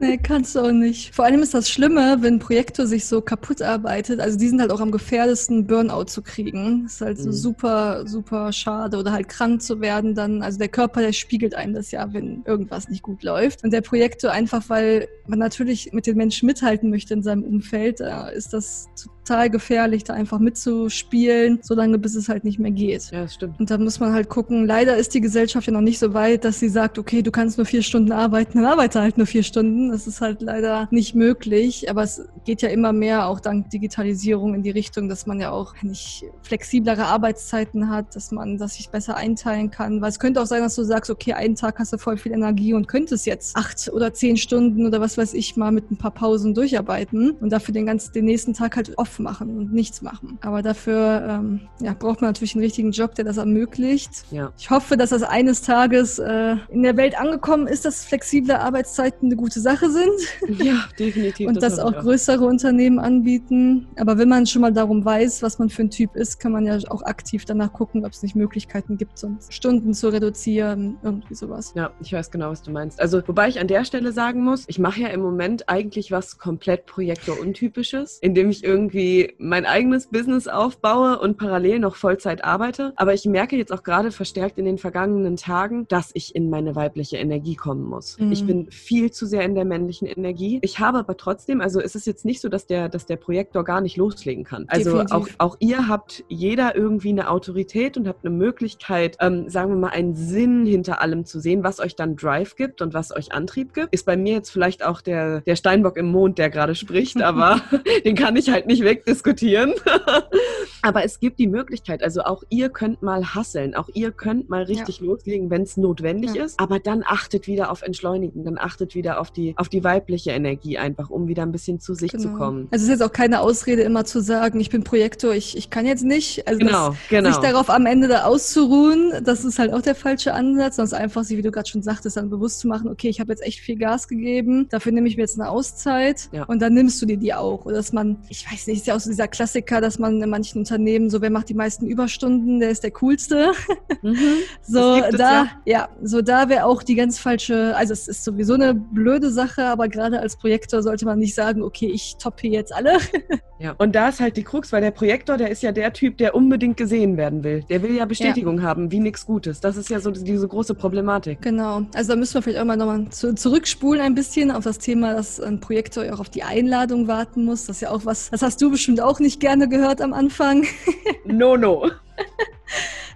Nee, kannst du auch nicht. Vor allem ist das Schlimme, wenn Projektor sich so kaputt arbeitet. Also die sind halt auch am gefährdesten, Burnout zu kriegen. Das ist halt so Mhm. super, super schade. Oder halt krank zu werden dann. Also der Körper, der spiegelt einem das ja, wenn irgendwas nicht gut läuft. Und der Projektor einfach, weil man natürlich mit den Menschen mithalten möchte in seinem Umfeld, da ist das total gefährlich, da einfach mitzuspielen, solange bis es halt nicht mehr geht. ja, das stimmt. Und da muss man halt gucken, leider ist die Gesellschaft ja noch nicht so weit, dass sie sagt, okay, du kannst nur vier Stunden arbeiten, dann arbeite halt nur vier Stunden. Das ist halt leider nicht möglich. Aber es geht ja immer mehr, auch dank Digitalisierung, in die Richtung, dass man ja auch nicht flexiblere Arbeitszeiten hat, dass man das sich besser einteilen kann. Weil es könnte auch sein, dass du sagst, okay, einen Tag hast du voll viel Energie und könntest jetzt acht oder zehn Stunden oder was weiß ich mal mit ein paar Pausen durcharbeiten und dafür den ganzen, den nächsten Tag halt off machen und nichts machen. Aber dafür ähm, ja, braucht man natürlich einen richtigen Job, der das ermöglicht. Ja. Ich hoffe, dass das eines Tages äh, in der Welt angekommen ist, dass flexible Arbeitszeiten eine gute Sache sind Ja, definitiv. und das, hoffe auch größere Unternehmen anbieten. Aber wenn man schon mal darum weiß, was man für ein Typ ist, kann man ja auch aktiv danach gucken, ob es nicht Möglichkeiten gibt, sonst Stunden zu reduzieren, irgendwie sowas. Ja, ich weiß genau, was du meinst. Also, wobei ich an der Stelle sagen muss, ich mache ja im Moment eigentlich was komplett Projektor-untypisches, indem ich irgendwie quasi mein eigenes Business aufbaue und parallel noch Vollzeit arbeite. Aber ich merke jetzt auch gerade verstärkt in den vergangenen Tagen, dass ich in meine weibliche Energie kommen muss. Mhm. Ich bin viel zu sehr in der männlichen Energie. Ich habe aber trotzdem, also es ist jetzt nicht so, dass der, dass der Projektor gar nicht loslegen kann. Also auch, auch ihr habt jeder irgendwie eine Autorität und habt eine Möglichkeit, ähm, sagen wir mal, einen Sinn hinter allem zu sehen, was euch dann Drive gibt und was euch Antrieb gibt. Ist bei mir jetzt vielleicht auch der, der Steinbock im Mond, der gerade spricht, aber den kann ich halt nicht wegdiskutieren. aber es gibt die Möglichkeit, also auch ihr könnt mal hasseln, auch ihr könnt mal richtig ja. loslegen, wenn es notwendig ja. ist, aber dann achtet wieder auf Entschleunigen, dann achtet wieder auf die, auf die weibliche Energie einfach, um wieder ein bisschen zu sich genau. zu kommen. Also es ist jetzt auch keine Ausrede immer zu sagen, ich bin Projektor, ich, ich kann jetzt nicht. Also genau, das, genau. sich darauf am Ende da auszuruhen, das ist halt auch der falsche Ansatz, sondern einfach sich, wie du gerade schon sagtest, dann bewusst zu machen, okay, ich habe jetzt echt viel Gas gegeben, dafür nehme ich mir jetzt eine Auszeit ja. und dann nimmst du dir die auch. Oder dass man, ich weiß nicht, ist ja auch so dieser Klassiker, dass man in manchen Unternehmen so, wer macht die meisten Überstunden, der ist der coolste. Mhm. so da, ja. ja, so da wäre auch die ganz falsche, also es ist sowieso eine blöde Sache, aber gerade als Projektor sollte man nicht sagen, okay, ich toppe jetzt alle. ja, und da ist halt die Krux, weil der Projektor, der ist ja der Typ, der unbedingt gesehen werden will. Der will ja Bestätigung ja. haben, wie nichts Gutes. Das ist ja so diese große Problematik. Genau. Also da müssen wir vielleicht auch mal nochmal zu, zurückspulen ein bisschen auf das Thema, dass ein Projektor auch auf die Einladung warten muss. Das ist ja auch was, das hast du bestimmt auch nicht gerne gehört am Anfang. no, no.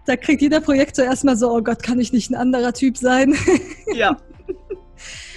Da kriegt jeder Projektor erstmal so, oh Gott, kann ich nicht ein anderer Typ sein? Ja.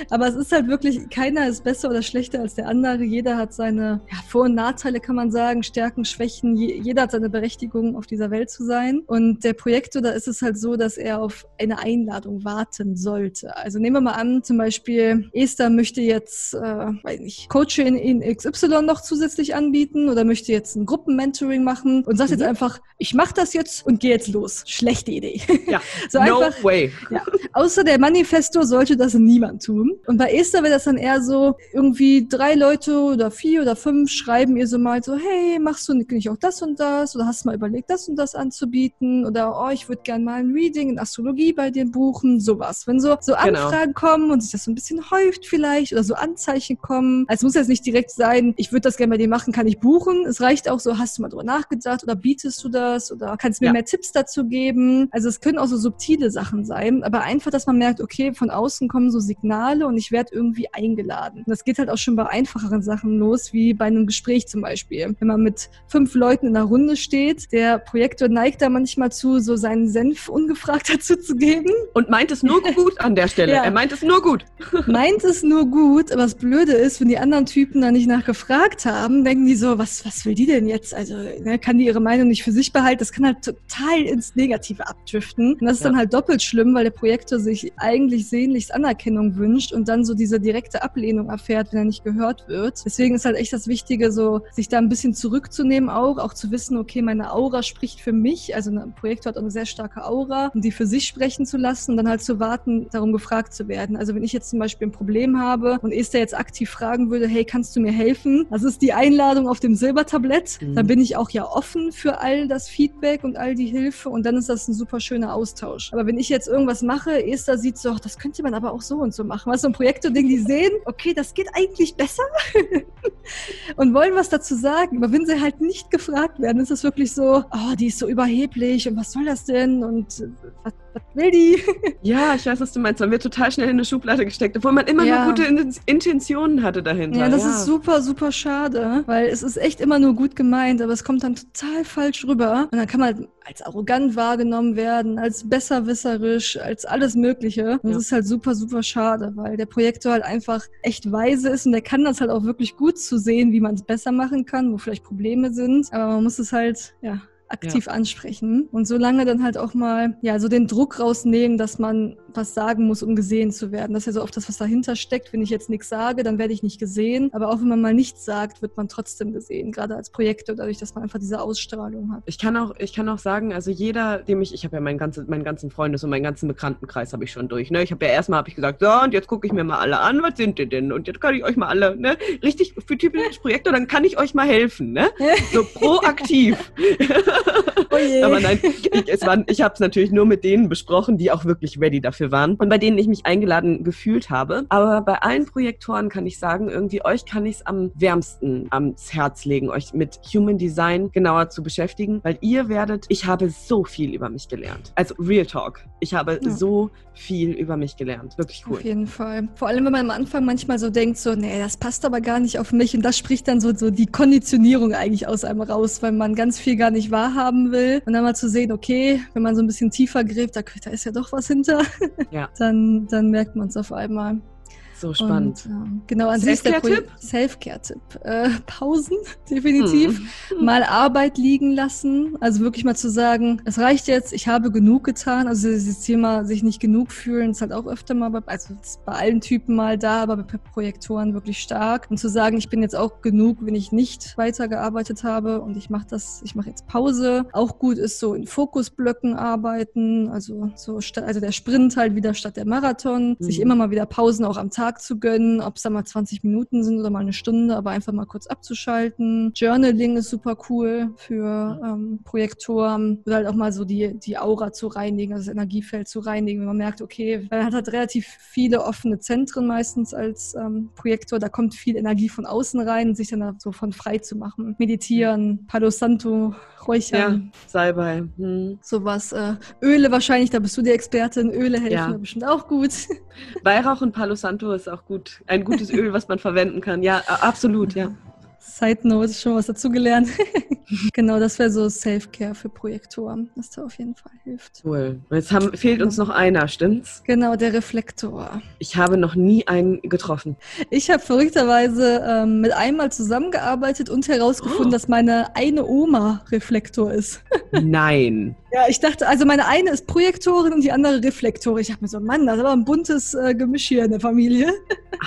Aber es ist halt wirklich, keiner ist besser oder schlechter als der andere. Jeder hat seine ja, Vor- und Nachteile, kann man sagen, Stärken, Schwächen. jeder hat seine Berechtigung, auf dieser Welt zu sein. Und der Projektor, da ist es halt so, dass er auf eine Einladung warten sollte. Also nehmen wir mal an, zum Beispiel, Esther möchte jetzt, äh, weiß nicht, Coaching in XY noch zusätzlich anbieten oder möchte jetzt ein Gruppenmentoring machen und sagt mhm. jetzt einfach, ich mache das jetzt und gehe jetzt los. Schlechte Idee. Ja, so no einfach, way. Ja. Außer der Manifesto sollte das niemand tun. Und bei Esther wäre das dann eher so, irgendwie drei Leute oder vier oder fünf schreiben ihr so mal so, hey, machst du nicht auch das und das? Oder hast du mal überlegt, das und das anzubieten? Oder, oh, ich würde gerne mal ein Reading in Astrologie bei dir buchen, sowas. Wenn so, so genau. Anfragen genau. kommen und sich das so ein bisschen häuft vielleicht oder so Anzeichen kommen. Also es muss jetzt nicht direkt sein, ich würde das gerne bei dir machen, kann ich buchen. Es reicht auch so, hast du mal drüber nachgedacht oder bietest du das oder kannst mir ja. mehr Tipps dazu geben? Also es können auch so subtile Sachen sein, aber einfach, dass man merkt, okay, von außen kommen so Signale und ich werde irgendwie eingeladen. Und das geht halt auch schon bei einfacheren Sachen los, wie bei einem Gespräch zum Beispiel. Wenn man mit fünf Leuten in einer Runde steht, der Projektor neigt da manchmal zu, so seinen Senf ungefragt dazu zu geben. Und meint es nur gut an der Stelle. ja. Er meint es nur gut. meint es nur gut, aber das Blöde ist, wenn die anderen Typen da nicht nachgefragt haben, denken die so, was, was will die denn jetzt? Also ne, kann die ihre Meinung nicht für sich behalten? Das kann halt total ins Negative abdriften. Und das ist ja. dann halt doppelt schlimm, weil der Projektor sich eigentlich sehnlichst Anerkennung wünscht und dann so diese direkte Ablehnung erfährt, wenn er nicht gehört wird. Deswegen ist halt echt das Wichtige, so sich da ein bisschen zurückzunehmen auch, auch zu wissen, okay, meine Aura spricht für mich, also ein Projekt hat auch eine sehr starke Aura, und die für sich sprechen zu lassen und dann halt zu warten, darum gefragt zu werden. Also wenn ich jetzt zum Beispiel ein Problem habe und Esther jetzt aktiv fragen würde, hey, kannst du mir helfen? Das ist die Einladung auf dem Silbertablett. Mhm. Dann bin ich auch ja offen für all das Feedback und all die Hilfe und dann ist das ein super schöner Austausch. Aber wenn ich jetzt irgendwas mache, Esther sieht so, das könnte man aber auch so und so machen. Was so ein Projektor-Ding, die sehen, okay, das geht eigentlich besser und wollen was dazu sagen. Aber wenn sie halt nicht gefragt werden, ist es wirklich so, oh, die ist so überheblich und was soll das denn und was, was will die? ja, ich weiß, was du meinst. Man wird total schnell in eine Schublade gesteckt, obwohl man immer ja. nur gute Intentionen hatte dahinter. Ja, das ja. ist super, super schade, weil es ist echt immer nur gut gemeint, aber es kommt dann total falsch rüber. Und dann kann man als arrogant wahrgenommen werden, als besserwisserisch, als alles Mögliche. Und ja. das ist halt super, super schade, weil der Projektor halt einfach echt weise ist und der kann das halt auch wirklich gut zu sehen, wie man es besser machen kann, wo vielleicht Probleme sind. Aber man muss es halt, ja, aktiv ja. ansprechen und so lange dann halt auch mal ja so den Druck rausnehmen, dass man was sagen muss, um gesehen zu werden. Das ist ja so oft das, was dahinter steckt. Wenn ich jetzt nichts sage, dann werde ich nicht gesehen. Aber auch wenn man mal nichts sagt, wird man trotzdem gesehen, gerade als Projektor, dadurch, dass man einfach diese Ausstrahlung hat. Ich kann auch, ich kann auch sagen, also jeder, dem ich, ich habe ja meinen ganzen, meinen ganzen Freundes- und meinen ganzen Bekanntenkreis habe ich schon durch. Ne? Ich habe ja erstmal habe ich gesagt, so und jetzt gucke ich mir mal alle an, was sind die denn? Und jetzt kann ich euch mal alle, ne? Richtig für typisches Projektor, dann kann ich euch mal helfen, ne? So proaktiv. oh. Aber nein, ich, es waren, ich habe es natürlich nur mit denen besprochen, die auch wirklich ready dafür waren und bei denen ich mich eingeladen gefühlt habe. Aber bei allen Projektoren kann ich sagen, irgendwie euch kann ich es am wärmsten ans Herz legen, euch mit Human Design genauer zu beschäftigen, weil ihr werdet, ich habe so viel über mich gelernt. Also Real Talk. Ich habe ja. so viel über mich gelernt. Wirklich cool. Auf jeden Fall. Vor allem, wenn man am Anfang manchmal so denkt, so, nee, das passt aber gar nicht auf mich. Und das spricht dann so, so die Konditionierung eigentlich aus einem raus, weil man ganz viel gar nicht wahrhaben will. Und dann mal zu sehen, okay, wenn man so ein bisschen tiefer gräbt, da, da ist ja doch was hinter, ja. dann, dann merkt man es auf einmal. So spannend. Und, ja, genau, an sich der Tipp? Self-Care-Tipp. Äh, Pausen, definitiv. Hm. Mal Arbeit liegen lassen. Also wirklich mal zu sagen, es reicht jetzt, ich habe genug getan. Also dieses Thema sich nicht genug fühlen, ist halt auch öfter mal bei, also bei allen Typen mal da, aber bei Projektoren wirklich stark. Und zu sagen, ich bin jetzt auch genug, wenn ich nicht weitergearbeitet habe und ich mache das, ich mache jetzt Pause. Auch gut ist so in Fokusblöcken arbeiten, also so also der Sprint halt wieder statt der Marathon. Mhm. Sich immer mal wieder Pausen auch am Tag Tag zu gönnen, ob es da mal 20 Minuten sind oder mal eine Stunde, aber einfach mal kurz abzuschalten. Journaling ist super cool für ähm, Projektoren oder halt auch mal so die, die Aura zu reinigen, also das Energiefeld zu reinigen, wenn man merkt, okay, man hat halt relativ viele offene Zentren meistens als ähm, Projektor, da kommt viel Energie von außen rein, sich dann da so von frei zu machen. Meditieren, Palo Santo, Räuchern. Ja, Salbei. Hm. Sowas. Äh, Öle wahrscheinlich, da bist du die Expertin. Öle helfen ja. bestimmt auch gut. Weihrauch und Palo Santo ist auch gut. Ein gutes Öl, was man verwenden kann. Ja, absolut, ja. Side Note, schon was dazugelernt. genau, das wäre so Self-Care für Projektoren, was da auf jeden Fall hilft. Cool. Jetzt haben, fehlt uns noch einer, stimmt's? Genau, der Reflektor. Ich habe noch nie einen getroffen. Ich habe verrückterweise ähm, mit einem mal zusammengearbeitet und herausgefunden, oh. dass meine eine Oma Reflektor ist. Nein. Ja, ich dachte, also meine eine ist Projektorin und die andere Reflektorin. Ich dachte mir so, Mann, das ist aber ein buntes äh, Gemisch hier in der Familie.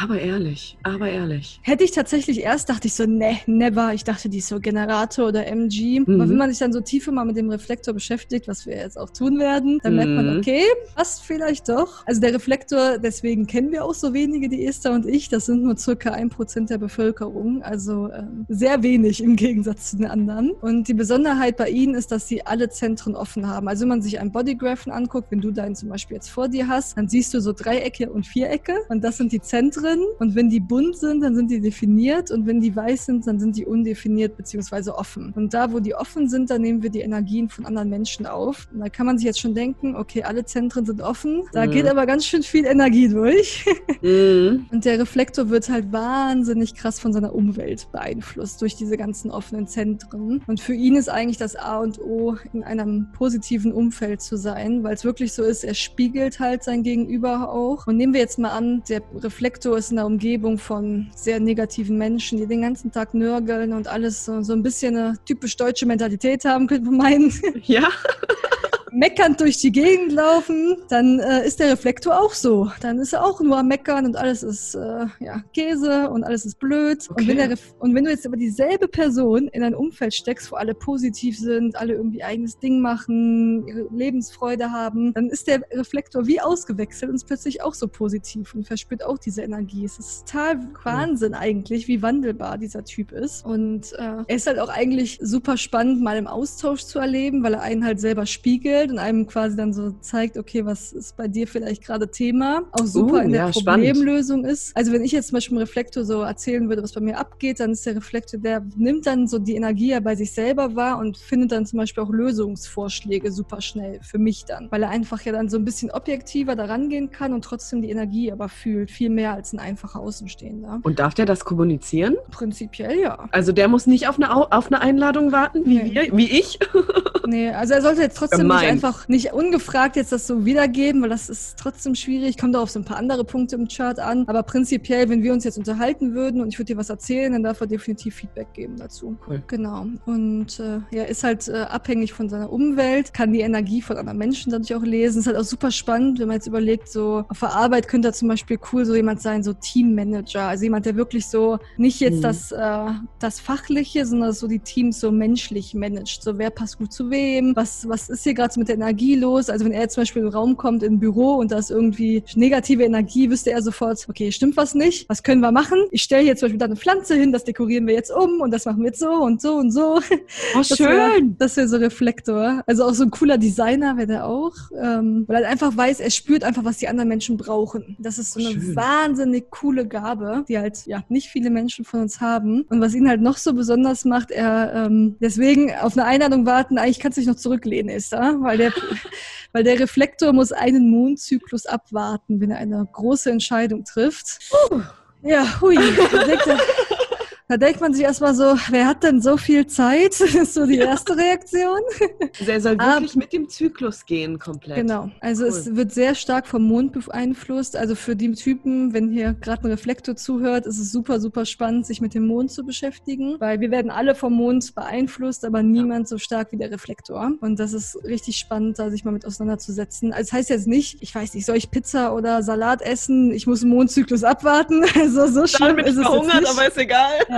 Aber ehrlich, aber ehrlich. Hätte ich tatsächlich erst, dachte ich so, ne, never. Ich dachte, die ist so Generator oder MG. Mhm. Aber wenn man sich dann so tiefer mal mit dem Reflektor beschäftigt, was wir jetzt auch tun werden, dann mhm. merkt man, mhm. okay, passt vielleicht doch. Also der Reflektor, deswegen kennen wir auch so wenige, die Esther und ich. Das sind nur circa ein Prozent der Bevölkerung. Also ähm, sehr wenig im Gegensatz zu den anderen. Und die Besonderheit bei ihnen ist, dass sie alle Zentren offen Graphen haben. Also wenn man sich einen Bodygraphen anguckt, wenn du deinen zum Beispiel jetzt vor dir hast, dann siehst du so Dreiecke und Vierecke und das sind die Zentren. Und wenn die bunt sind, dann sind die definiert und wenn die weiß sind, dann sind die undefiniert bzw. offen. Und da, wo die offen sind, da nehmen wir die Energien von anderen Menschen auf. Und da kann man sich jetzt schon denken, okay, alle Zentren sind offen, da mhm. geht aber ganz schön viel Energie durch. Mhm. Und der Reflektor wird halt wahnsinnig krass von seiner Umwelt beeinflusst durch diese ganzen offenen Zentren. Und für ihn ist eigentlich das A und O in einem positiven Umfeld zu sein, weil es wirklich so ist, er spiegelt halt sein Gegenüber auch. Und nehmen wir jetzt mal an, der Reflektor ist in der Umgebung von sehr negativen Menschen, die den ganzen Tag nörgeln und alles so, so ein bisschen eine typisch deutsche Mentalität haben, könnte man meinen. Ja. meckernd durch die Gegend laufen, dann äh, ist der Reflektor auch so. Dann ist er auch nur am Meckern und alles ist äh, ja, Käse und alles ist blöd. Okay. Und, wenn der und wenn du jetzt aber dieselbe Person in ein Umfeld steckst, wo alle positiv sind, alle irgendwie eigenes Ding machen, ihre Lebensfreude haben, dann ist der Reflektor wie ausgewechselt und ist plötzlich auch so positiv und verspürt auch diese Energie. Es ist total Wahnsinn eigentlich, wie wandelbar dieser Typ ist. Und äh, er ist halt auch eigentlich super spannend, mal im Austausch zu erleben, weil er einen halt selber spiegelt vorstellt und einem quasi dann so zeigt, okay, was ist bei dir vielleicht gerade Thema, auch super uh, in der ja, Problemlösung spannend. ist. Also wenn ich jetzt zum Beispiel im Reflektor so erzählen würde, was bei mir abgeht, dann ist der Reflektor, der nimmt dann so die Energie ja bei sich selber wahr und findet dann zum Beispiel auch Lösungsvorschläge super schnell für mich dann, weil er einfach ja dann so ein bisschen objektiver daran gehen kann und trotzdem die Energie aber fühlt, viel mehr als ein einfacher Außenstehender. Und darf der das kommunizieren? Prinzipiell ja. Also der muss nicht auf eine, auf eine Einladung warten, wie, nee. wir, wie ich? nee, also er sollte jetzt trotzdem Gemein. Einfach nicht ungefragt jetzt das so wiedergeben, weil das ist trotzdem schwierig. Kommt auch auf so ein paar andere Punkte im Chart an. Aber prinzipiell, wenn wir uns jetzt unterhalten würden und ich würde dir was erzählen, dann darf er definitiv Feedback geben dazu. Cool. Genau. Und äh, ja, ist halt äh, abhängig von seiner Umwelt, kann die Energie von anderen Menschen dadurch auch lesen. Ist halt auch super spannend, wenn man jetzt überlegt, so auf der Arbeit könnte er zum Beispiel cool so jemand sein, so Teammanager. Also jemand, der wirklich so nicht jetzt mhm. das, äh, das Fachliche, sondern so die Teams so menschlich managt. So wer passt gut zu wem, was, was ist hier gerade mit der Energie los. Also wenn er jetzt zum Beispiel in den Raum kommt, in ein Büro und da ist irgendwie negative Energie, wüsste er sofort, okay, stimmt was nicht, was können wir machen? Ich stelle hier zum Beispiel da eine Pflanze hin, das dekorieren wir jetzt um und das machen wir jetzt so und so und so. Oh, das schön. Wär, das wäre so Reflektor. Also auch so ein cooler Designer wäre der auch, ähm, weil er einfach weiß, er spürt einfach, was die anderen Menschen brauchen. Das ist so eine schön. wahnsinnig coole Gabe, die halt ja nicht viele Menschen von uns haben. Und was ihn halt noch so besonders macht, er ähm, deswegen auf eine Einladung warten, eigentlich kannst du dich noch zurücklehnen, ist da, weil der weil der Reflektor muss einen Mondzyklus abwarten, wenn er eine große Entscheidung trifft. Uh. Ja, hui. Da denkt man sich erstmal so, wer hat denn so viel Zeit? Das ist so die erste Reaktion. Also er soll wirklich um, mit dem Zyklus gehen, komplett. Genau. Also cool. es wird sehr stark vom Mond beeinflusst. Also für die Typen, wenn hier gerade ein Reflektor zuhört, ist es super, super spannend, sich mit dem Mond zu beschäftigen, weil wir werden alle vom Mond beeinflusst, aber niemand ja. so stark wie der Reflektor. Und das ist richtig spannend, da sich mal mit auseinanderzusetzen. Also das heißt jetzt nicht, ich weiß nicht, soll ich Pizza oder Salat essen? Ich muss einen Mondzyklus abwarten. Also so schlimm Dann bin ich ist verhungert, es nicht. aber ist egal. Ja.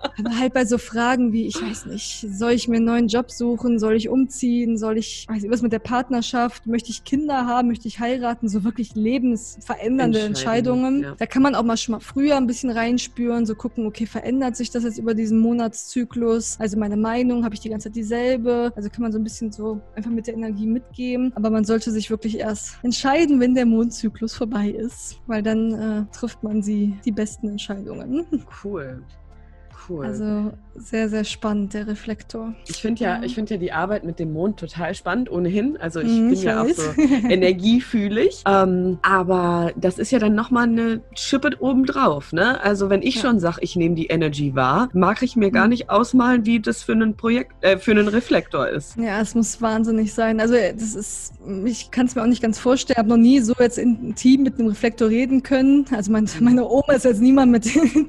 Aber halt bei so Fragen wie, ich weiß nicht, soll ich mir einen neuen Job suchen, soll ich umziehen, soll ich, weiß nicht, was mit der Partnerschaft, möchte ich Kinder haben, möchte ich heiraten, so wirklich lebensverändernde Entscheidungen. Ja. Da kann man auch mal schon mal früher ein bisschen reinspüren, so gucken, okay, verändert sich das jetzt über diesen Monatszyklus? Also meine Meinung, habe ich die ganze Zeit dieselbe? Also kann man so ein bisschen so einfach mit der Energie mitgeben. Aber man sollte sich wirklich erst entscheiden, wenn der Mondzyklus vorbei ist, weil dann äh, trifft man sie die besten Entscheidungen. Cool cool. Also sehr, sehr spannend, der Reflektor. Ich finde ja, ich finde ja die Arbeit mit dem Mond total spannend, ohnehin. Also ich mhm, bin ich ja weiß. auch so energiefühlig. Ähm, aber das ist ja dann nochmal eine Schippe obendrauf, ne? Also wenn ich ja. schon sage, ich nehme die Energy wahr, mag ich mir mhm. gar nicht ausmalen, wie das für einen Projekt, äh, für einen Reflektor ist. Ja, es muss wahnsinnig sein. Also das ist, ich kann es mir auch nicht ganz vorstellen. Ich habe noch nie so jetzt in Team mit einem Reflektor reden können. Also mein, meine Oma ist jetzt niemand mit Technik.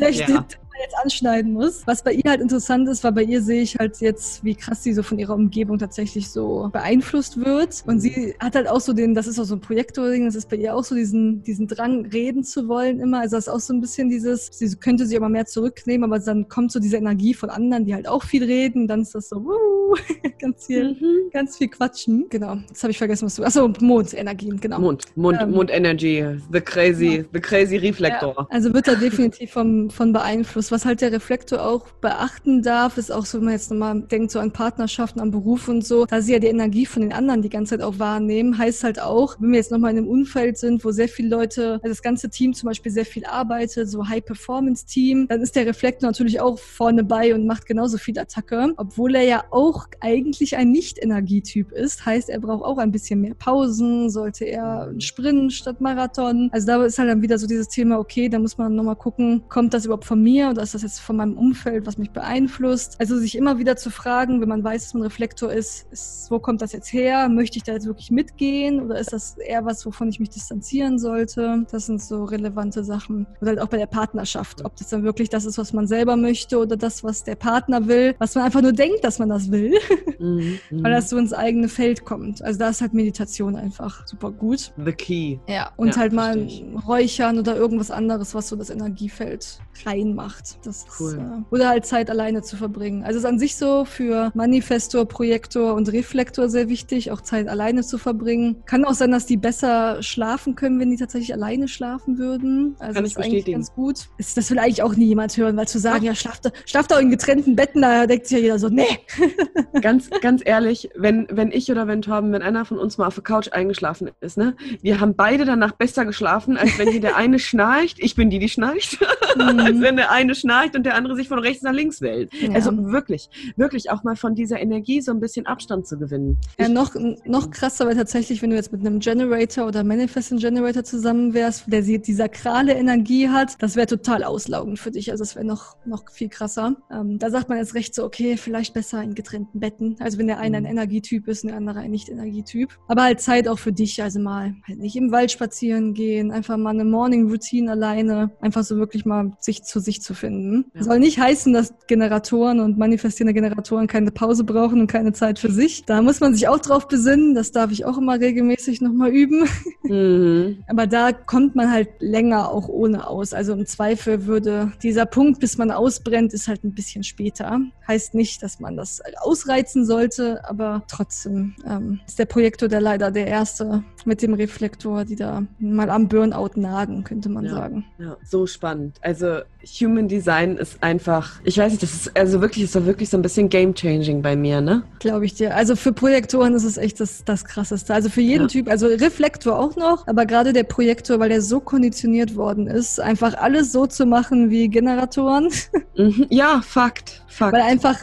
Ja jetzt anschneiden muss. Was bei ihr halt interessant ist, weil bei ihr sehe ich halt jetzt, wie krass sie so von ihrer Umgebung tatsächlich so beeinflusst wird. Und sie hat halt auch so den, das ist auch so ein Projektor-Ding, das ist bei ihr auch so diesen, diesen Drang, reden zu wollen immer. Also das ist auch so ein bisschen dieses, sie könnte sich immer mehr zurücknehmen, aber dann kommt so diese Energie von anderen, die halt auch viel reden. Dann ist das so, wuh, ganz viel, mhm. ganz viel quatschen. Genau, das habe ich vergessen, was du, achso, Mondenergien, genau. Mond, Mond, ähm, Mond Energy, the crazy, ja. the crazy Reflektor. Ja, also wird da definitiv vom, von beeinflusst was halt der Reflektor auch beachten darf, ist auch so, wenn man jetzt nochmal denkt, so an Partnerschaften, an Beruf und so, da sie ja die Energie von den anderen die ganze Zeit auch wahrnehmen, heißt halt auch, wenn wir jetzt nochmal in einem Umfeld sind, wo sehr viele Leute, also das ganze Team zum Beispiel sehr viel arbeitet, so High-Performance-Team, dann ist der Reflektor natürlich auch vorne bei und macht genauso viel Attacke, obwohl er ja auch eigentlich ein Nicht-Energietyp ist, heißt, er braucht auch ein bisschen mehr Pausen, sollte er sprinten statt Marathon. Also da ist halt dann wieder so dieses Thema, okay, da muss man nochmal gucken, kommt das überhaupt von mir oder ist das jetzt von meinem Umfeld, was mich beeinflusst? Also sich immer wieder zu fragen, wenn man weiß, dass man Reflektor ist, ist, wo kommt das jetzt her? Möchte ich da jetzt wirklich mitgehen oder ist das eher was, wovon ich mich distanzieren sollte? Das sind so relevante Sachen. Oder halt auch bei der Partnerschaft, ob das dann wirklich das ist, was man selber möchte oder das, was der Partner will, was man einfach nur denkt, dass man das will, mhm, weil das so ins eigene Feld kommt. Also da ist halt Meditation einfach super gut. The key. Ja, und ja, halt mal räuchern oder irgendwas anderes, was so das Energiefeld reinmacht. Das cool. Ist, äh, oder halt Zeit alleine zu verbringen. Also es ist an sich so für Manifestor, Projektor und Reflektor sehr wichtig, auch Zeit alleine zu verbringen. Kann auch sein, dass die besser schlafen können, wenn die tatsächlich alleine schlafen würden. Also Kann das ist eigentlich ganz gut. Ist, das will eigentlich auch nie jemand hören, weil zu sagen, Ach. ja, schlaft, schlaft doch in getrennten Betten, da denkt sich ja jeder so, nee. ganz, ganz ehrlich, wenn, wenn ich oder wenn Torben, wenn einer von uns mal auf der Couch eingeschlafen ist, ne, wir haben beide danach besser geschlafen, als wenn hier der eine schnarcht. Ich bin die, die schnarcht. Mhm. als wenn der eine schnarcht und der andere sich von rechts nach links wählt. Ja. Also wirklich, wirklich auch mal von dieser Energie so ein bisschen Abstand zu gewinnen. Ja, noch, noch krasser wäre tatsächlich, wenn du jetzt mit einem Generator oder Manifesting Generator zusammen wärst, der die sakrale Energie hat, das wäre total auslaugend für dich. Also das wäre noch, noch viel krasser. Ähm, da sagt man jetzt recht so, okay, vielleicht besser in getrennten Betten. Also wenn der eine ein mhm. Energietyp ist und der andere ein Nicht-Energietyp. Aber halt Zeit auch für dich, also mal halt nicht im Wald spazieren gehen, einfach mal eine Morning Routine alleine, einfach so wirklich mal sich zu sich zu finden. Ja. Soll nicht heißen, dass Generatoren und manifestierende Generatoren keine Pause brauchen und keine Zeit für sich. Da muss man sich auch drauf besinnen. Das darf ich auch immer regelmäßig nochmal üben. Mhm. Aber da kommt man halt länger auch ohne aus. Also im Zweifel würde dieser Punkt, bis man ausbrennt, ist halt ein bisschen später. Heißt nicht, dass man das ausreizen sollte, aber trotzdem ähm, ist der Projektor der leider der erste mit dem Reflektor, die da mal am Burnout nagen, könnte man ja, sagen. Ja, so spannend. Also Human Design ist einfach, ich weiß nicht, das ist also wirklich, ist da wirklich so ein bisschen game changing bei mir, ne? Glaube ich dir. Also für Projektoren ist es echt das, das krasseste. Also für jeden ja. Typ, also Reflektor auch noch, aber gerade der Projektor, weil der so konditioniert worden ist, einfach alles so zu machen wie Generatoren. Mhm. Ja, Fakt. Fakt. Weil einfach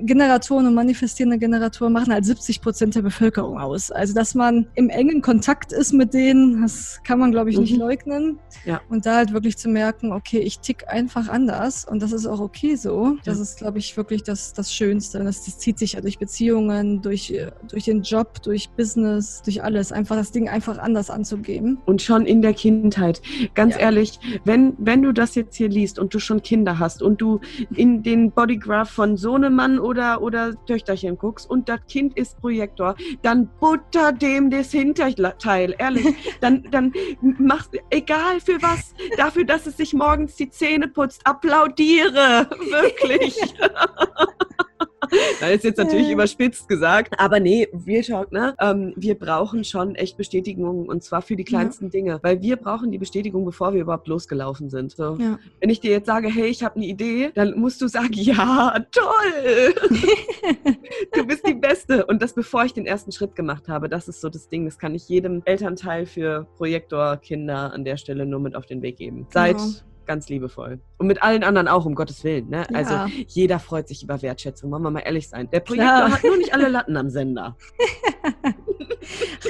Generatoren und manifestierende Generatoren machen halt 70 Prozent der Bevölkerung aus. Also, dass man im engen Kontakt ist mit denen, das kann man, glaube ich, nicht mhm. leugnen. Ja. Und da halt wirklich zu merken, okay, ich tick einfach anders und das ist auch okay so. Das ja. ist, glaube ich, wirklich das, das Schönste. Das, das zieht sich ja durch Beziehungen, durch, durch den Job, durch Business, durch alles. Einfach das Ding einfach anders anzugeben. Und schon in der Kindheit. Ganz ja. ehrlich, wenn, wenn du das jetzt hier liest und du schon Kinder hast und du in den Bodygraph von so einem Mann oder, oder Töchterchen guckst und das Kind ist Projektor, dann butter dem das Hinterteil, ehrlich. Dann, dann machst egal für was, dafür, dass es sich morgens die Zähne putzt, applaudiere. Wirklich. Das ist jetzt natürlich überspitzt gesagt. Aber nee, Real Talk, ne? Ähm, wir brauchen schon echt Bestätigung und zwar für die kleinsten ja. Dinge. Weil wir brauchen die Bestätigung, bevor wir überhaupt losgelaufen sind. So. Ja. Wenn ich dir jetzt sage, hey, ich habe eine Idee, dann musst du sagen, ja, toll! du bist die Beste. Und das bevor ich den ersten Schritt gemacht habe. Das ist so das Ding. Das kann ich jedem Elternteil für Projektorkinder an der Stelle nur mit auf den Weg geben. Seit genau ganz liebevoll. Und mit allen anderen auch, um Gottes Willen. Ne? Ja. Also jeder freut sich über Wertschätzung, wollen wir mal ehrlich sein. Der Projektor hat nur nicht alle Latten am Sender.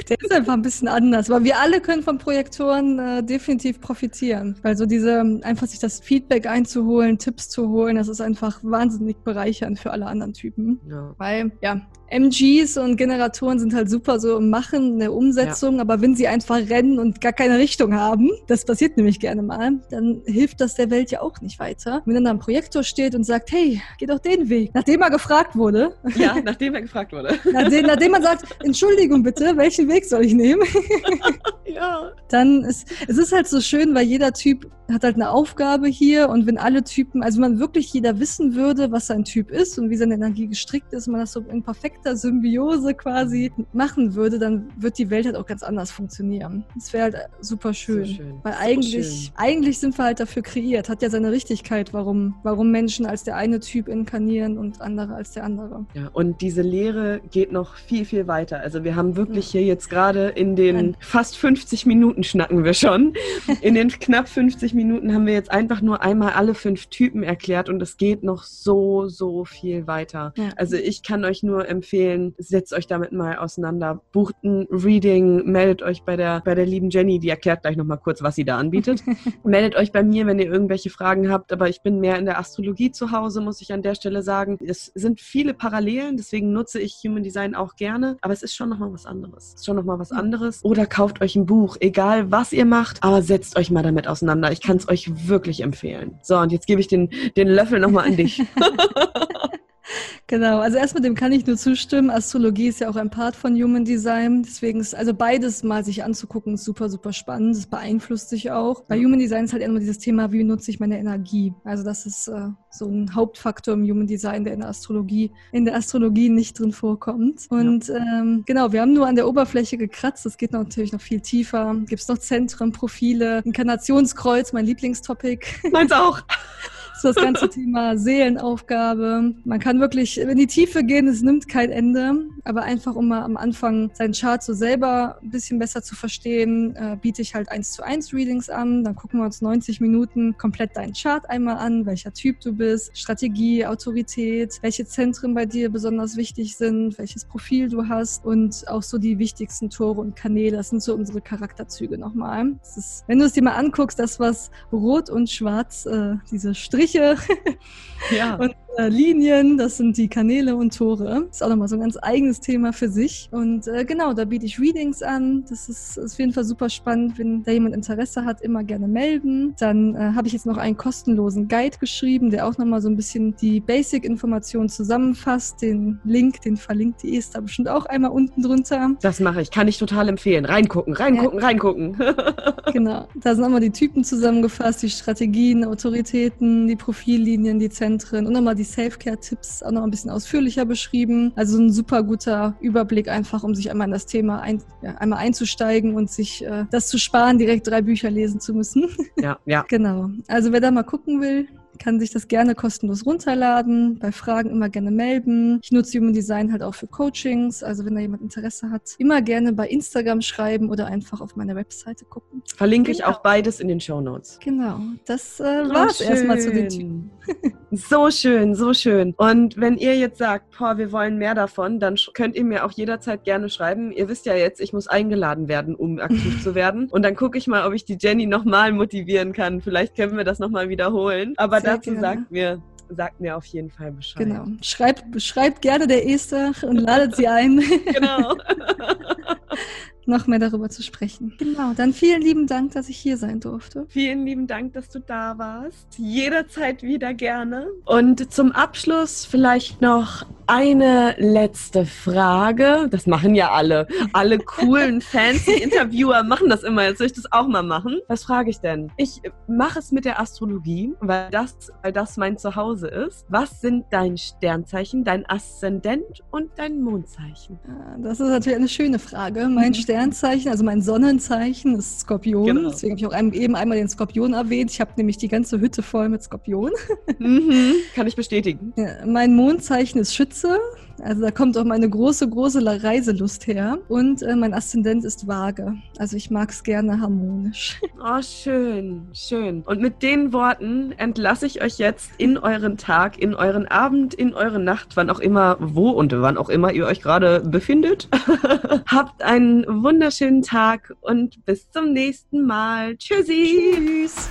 Der ist einfach ein bisschen anders. Aber wir alle können von Projektoren äh, definitiv profitieren. Weil so diese, einfach sich das Feedback einzuholen, Tipps zu holen, das ist einfach wahnsinnig bereichernd für alle anderen Typen. Ja. Weil, ja, MGs und Generatoren sind halt super so im Machen, in der Umsetzung, ja. aber wenn sie einfach rennen und gar keine Richtung haben, das passiert nämlich gerne mal, dann hilft das der Welt ja auch nicht weiter. Wenn dann da ein Projektor steht und sagt, hey, geh doch den Weg, nachdem er gefragt wurde. Ja, nachdem er gefragt wurde. nachdem, nachdem man sagt, Entschuldigung bitte, welchen Weg soll ich nehmen? ja. Dann ist, es ist halt so schön, weil jeder Typ hat halt eine Aufgabe hier und wenn alle Typen, also man wirklich jeder wissen würde, was sein Typ ist und wie seine Energie gestrickt ist, man das so in perfekter Symbiose quasi machen würde, dann wird die Welt halt auch ganz anders funktionieren. Das wäre halt super schön. So schön. Weil eigentlich, schön. eigentlich sind wir halt dafür kreiert, hat ja seine Richtigkeit, warum, warum Menschen als der eine Typ inkarnieren und andere als der andere. Ja, und diese Lehre geht noch viel, viel weiter. Also wir haben wirklich hier jetzt gerade in den Nein. fast 50 Minuten schnacken wir schon. In den knapp 50 Minuten haben wir jetzt einfach nur einmal alle fünf Typen erklärt und es geht noch so, so viel weiter. Ja. Also ich kann euch nur empfehlen, setzt euch damit mal auseinander, bucht ein Reading, meldet euch bei der, bei der lieben Jenny, die erklärt gleich nochmal kurz, was sie da anbietet. meldet euch bei mir, wenn ihr irgendwelche Fragen habt, aber ich bin mehr in der Astrologie zu Hause, muss ich an der Stelle sagen. Es sind viele Parallelen, deswegen nutze ich Human Design auch gerne, aber es ist schon nochmal was anderes. Es ist schon nochmal was anderes. Oder kauft euch ein Buch, egal was ihr macht, aber setzt euch mal damit auseinander. Ich kann es euch wirklich empfehlen. So, und jetzt gebe ich den, den Löffel nochmal an dich. Genau, also erstmal dem kann ich nur zustimmen. Astrologie ist ja auch ein Part von Human Design. Deswegen ist also beides mal sich anzugucken, ist super, super spannend. Das beeinflusst sich auch. Bei Human Design ist halt immer dieses Thema, wie nutze ich meine Energie? Also das ist äh, so ein Hauptfaktor im Human Design, der in der Astrologie, in der Astrologie nicht drin vorkommt. Und ja. ähm, genau, wir haben nur an der Oberfläche gekratzt. Das geht natürlich noch viel tiefer. Gibt es noch Zentren, Profile, Inkarnationskreuz, mein Lieblingstopic. Meins auch. so das ganze Thema Seelenaufgabe. Man kann wirklich in die Tiefe gehen, es nimmt kein Ende. Aber einfach, um mal am Anfang seinen Chart so selber ein bisschen besser zu verstehen, äh, biete ich halt 1 zu 1 Readings an. Dann gucken wir uns 90 Minuten komplett deinen Chart einmal an, welcher Typ du bist, Strategie, Autorität, welche Zentren bei dir besonders wichtig sind, welches Profil du hast und auch so die wichtigsten Tore und Kanäle. Das sind so unsere Charakterzüge nochmal. Das ist, wenn du es dir mal anguckst, das, was rot und schwarz, äh, diese Striche Ja. Und äh, Linien, das sind die Kanäle und Tore. Ist auch nochmal so ein ganz eigenes Thema für sich. Und äh, genau, da biete ich Readings an. Das ist, ist auf jeden Fall super spannend. Wenn da jemand Interesse hat, immer gerne melden. Dann äh, habe ich jetzt noch einen kostenlosen Guide geschrieben, der auch nochmal so ein bisschen die Basic-Informationen zusammenfasst. Den Link, den verlinkt die Esther bestimmt auch einmal unten drunter. Das mache ich, kann ich total empfehlen. Reingucken, reingucken, ja. reingucken. genau, da sind nochmal die Typen zusammengefasst, die Strategien, Autoritäten, die Profillinien, die Zentren und nochmal die Self-Care-Tipps auch noch ein bisschen ausführlicher beschrieben. Also ein super guter Überblick einfach, um sich einmal in das Thema ein, ja, einmal einzusteigen und sich äh, das zu sparen, direkt drei Bücher lesen zu müssen. Ja, ja. genau. Also wer da mal gucken will, kann sich das gerne kostenlos runterladen, bei Fragen immer gerne melden. Ich nutze Human Design halt auch für Coachings, also wenn da jemand Interesse hat, immer gerne bei Instagram schreiben oder einfach auf meiner Webseite gucken. Verlinke genau. ich auch beides in den Show Notes. Genau, das äh, war es erstmal zu den Typen. so schön, so schön. Und wenn ihr jetzt sagt, boah, wir wollen mehr davon, dann könnt ihr mir auch jederzeit gerne schreiben. Ihr wisst ja jetzt, ich muss eingeladen werden, um aktiv zu werden. Und dann gucke ich mal, ob ich die Jenny nochmal motivieren kann. Vielleicht können wir das nochmal wiederholen. Aber dazu gerne. sagt mir, sagt mir auf jeden Fall Bescheid. Genau. Schreibt, schreibt gerne der Esther und ladet sie ein. genau. noch mehr darüber zu sprechen. Genau, dann vielen lieben Dank, dass ich hier sein durfte. Vielen lieben Dank, dass du da warst. Jederzeit wieder gerne. Und zum Abschluss vielleicht noch eine letzte Frage. Das machen ja alle. Alle coolen, fancy Interviewer machen das immer. Jetzt soll ich das auch mal machen. Was frage ich denn? Ich mache es mit der Astrologie, weil das, weil das mein Zuhause ist. Was sind dein Sternzeichen, dein Aszendent und dein Mondzeichen? Ah, das ist natürlich eine schöne Frage. Mein mhm. Sternzeichen, also mein Sonnenzeichen ist Skorpion. Genau. Deswegen habe ich auch eben einmal den Skorpion erwähnt. Ich habe nämlich die ganze Hütte voll mit Skorpion. Mhm. Kann ich bestätigen. Ja, mein Mondzeichen ist Schütze. Also da kommt auch meine große, große Reiselust her. Und äh, mein Aszendent ist Waage. Also ich mag es gerne harmonisch. Oh, schön, schön. Und mit den Worten entlasse ich euch jetzt in euren Tag, in euren Abend, in eure Nacht, wann auch immer, wo und wann auch immer ihr euch gerade befindet. Habt einen wunderschönen Tag und bis zum nächsten Mal. Tschüssi. Tschüss.